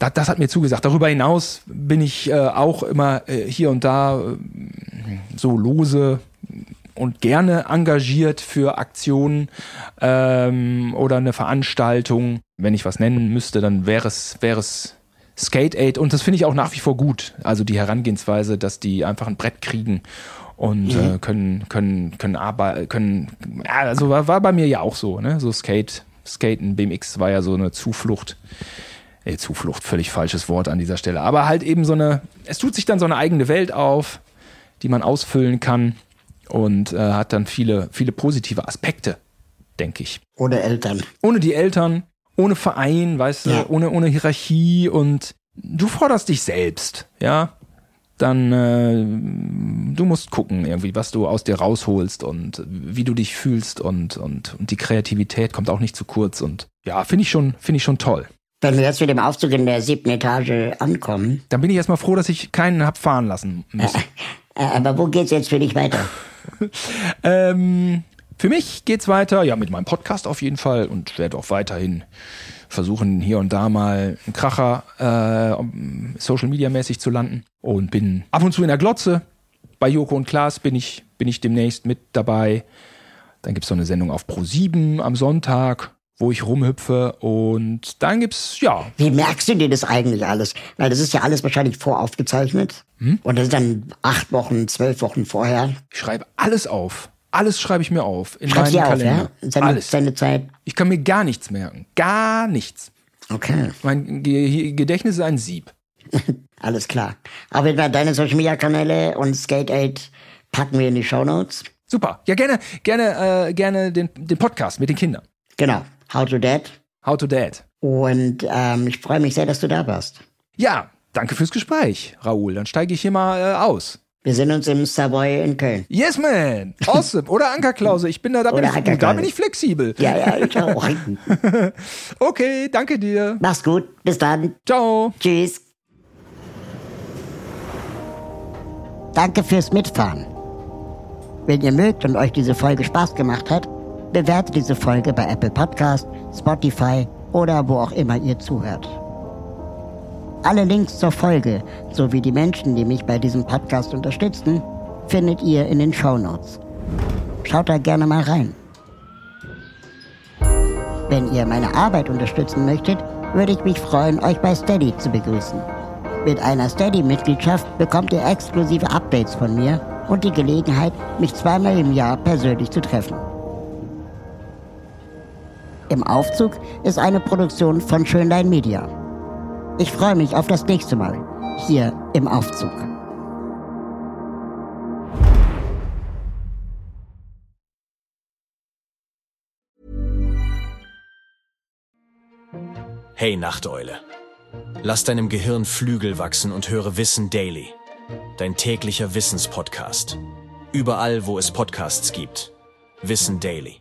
das, das hat mir zugesagt. Darüber hinaus bin ich äh, auch immer äh, hier und da äh, so lose und gerne engagiert für Aktionen ähm, oder eine Veranstaltung. Wenn ich was nennen müsste, dann wäre es, wäre es Skate Aid und das finde ich auch nach wie vor gut. Also die Herangehensweise, dass die einfach ein Brett kriegen und mhm. äh, können können können arbeiten können. Also war, war bei mir ja auch so. Ne, so Skate Skaten BMX war ja so eine Zuflucht ey, Zuflucht, völlig falsches Wort an dieser Stelle. Aber halt eben so eine, es tut sich dann so eine eigene Welt auf, die man ausfüllen kann und äh, hat dann viele, viele positive Aspekte, denke ich. Ohne Eltern. Ohne die Eltern, ohne Verein, weißt ja. du, ohne, ohne Hierarchie und du forderst dich selbst, ja. dann äh, du musst gucken irgendwie, was du aus dir rausholst und wie du dich fühlst und und und die Kreativität kommt auch nicht zu kurz und ja, finde ich schon finde ich schon toll. Wenn wir jetzt mit dem Aufzug in der siebten Etage ankommen. Dann bin ich erstmal froh, dass ich keinen hab fahren lassen müssen. Aber wo geht's jetzt für dich weiter? ähm, für mich geht's weiter, ja, mit meinem Podcast auf jeden Fall und werde auch weiterhin versuchen, hier und da mal einen Kracher äh, Social Media mäßig zu landen. Und bin ab und zu in der Glotze. Bei Joko und Klaas bin ich, bin ich demnächst mit dabei. Dann gibt's noch eine Sendung auf Pro7 am Sonntag, wo ich rumhüpfe. Und dann gibt's, ja. Wie merkst du dir das eigentlich alles? Weil das ist ja alles wahrscheinlich voraufgezeichnet. Hm? Und das ist dann acht Wochen, zwölf Wochen vorher. Ich schreibe alles auf. Alles schreibe ich mir auf. In Schreibst meinen dir auf, Kalender. ja? Seine, Alles. seine Zeit. Ich kann mir gar nichts merken. Gar nichts. Okay, Mein Ge Gedächtnis ist ein Sieb. alles klar. Auf jeden Fall deine Social Media Kanäle und Skate 8 packen wir in die Show Notes. Super. Ja, gerne, gerne, äh, gerne den, den Podcast mit den Kindern. Genau. How to Dad. How to Dad. Und ähm, ich freue mich sehr, dass du da warst. Ja, danke fürs Gespräch, Raoul. Dann steige ich hier mal äh, aus. Wir sehen uns im Savoy in Köln. Yes, man. Awesome. Oder Ankerklause. Ich bin da, da, bin ich, da bin ich flexibel. Ja, ja, ich auch. Okay, danke dir. Mach's gut. Bis dann. Ciao. Tschüss. Danke fürs Mitfahren. Wenn ihr mögt und euch diese Folge Spaß gemacht hat, bewertet diese Folge bei Apple Podcast, Spotify oder wo auch immer ihr zuhört. Alle Links zur Folge sowie die Menschen, die mich bei diesem Podcast unterstützen, findet ihr in den Show Notes. Schaut da gerne mal rein. Wenn ihr meine Arbeit unterstützen möchtet, würde ich mich freuen, euch bei Steady zu begrüßen. Mit einer Steady-Mitgliedschaft bekommt ihr exklusive Updates von mir und die Gelegenheit, mich zweimal im Jahr persönlich zu treffen. Im Aufzug ist eine Produktion von Schönlein Media. Ich freue mich auf das nächste Mal hier im Aufzug. Hey Nachteule. Lass deinem Gehirn Flügel wachsen und höre Wissen Daily. Dein täglicher Wissenspodcast. Überall, wo es Podcasts gibt. Wissen Daily.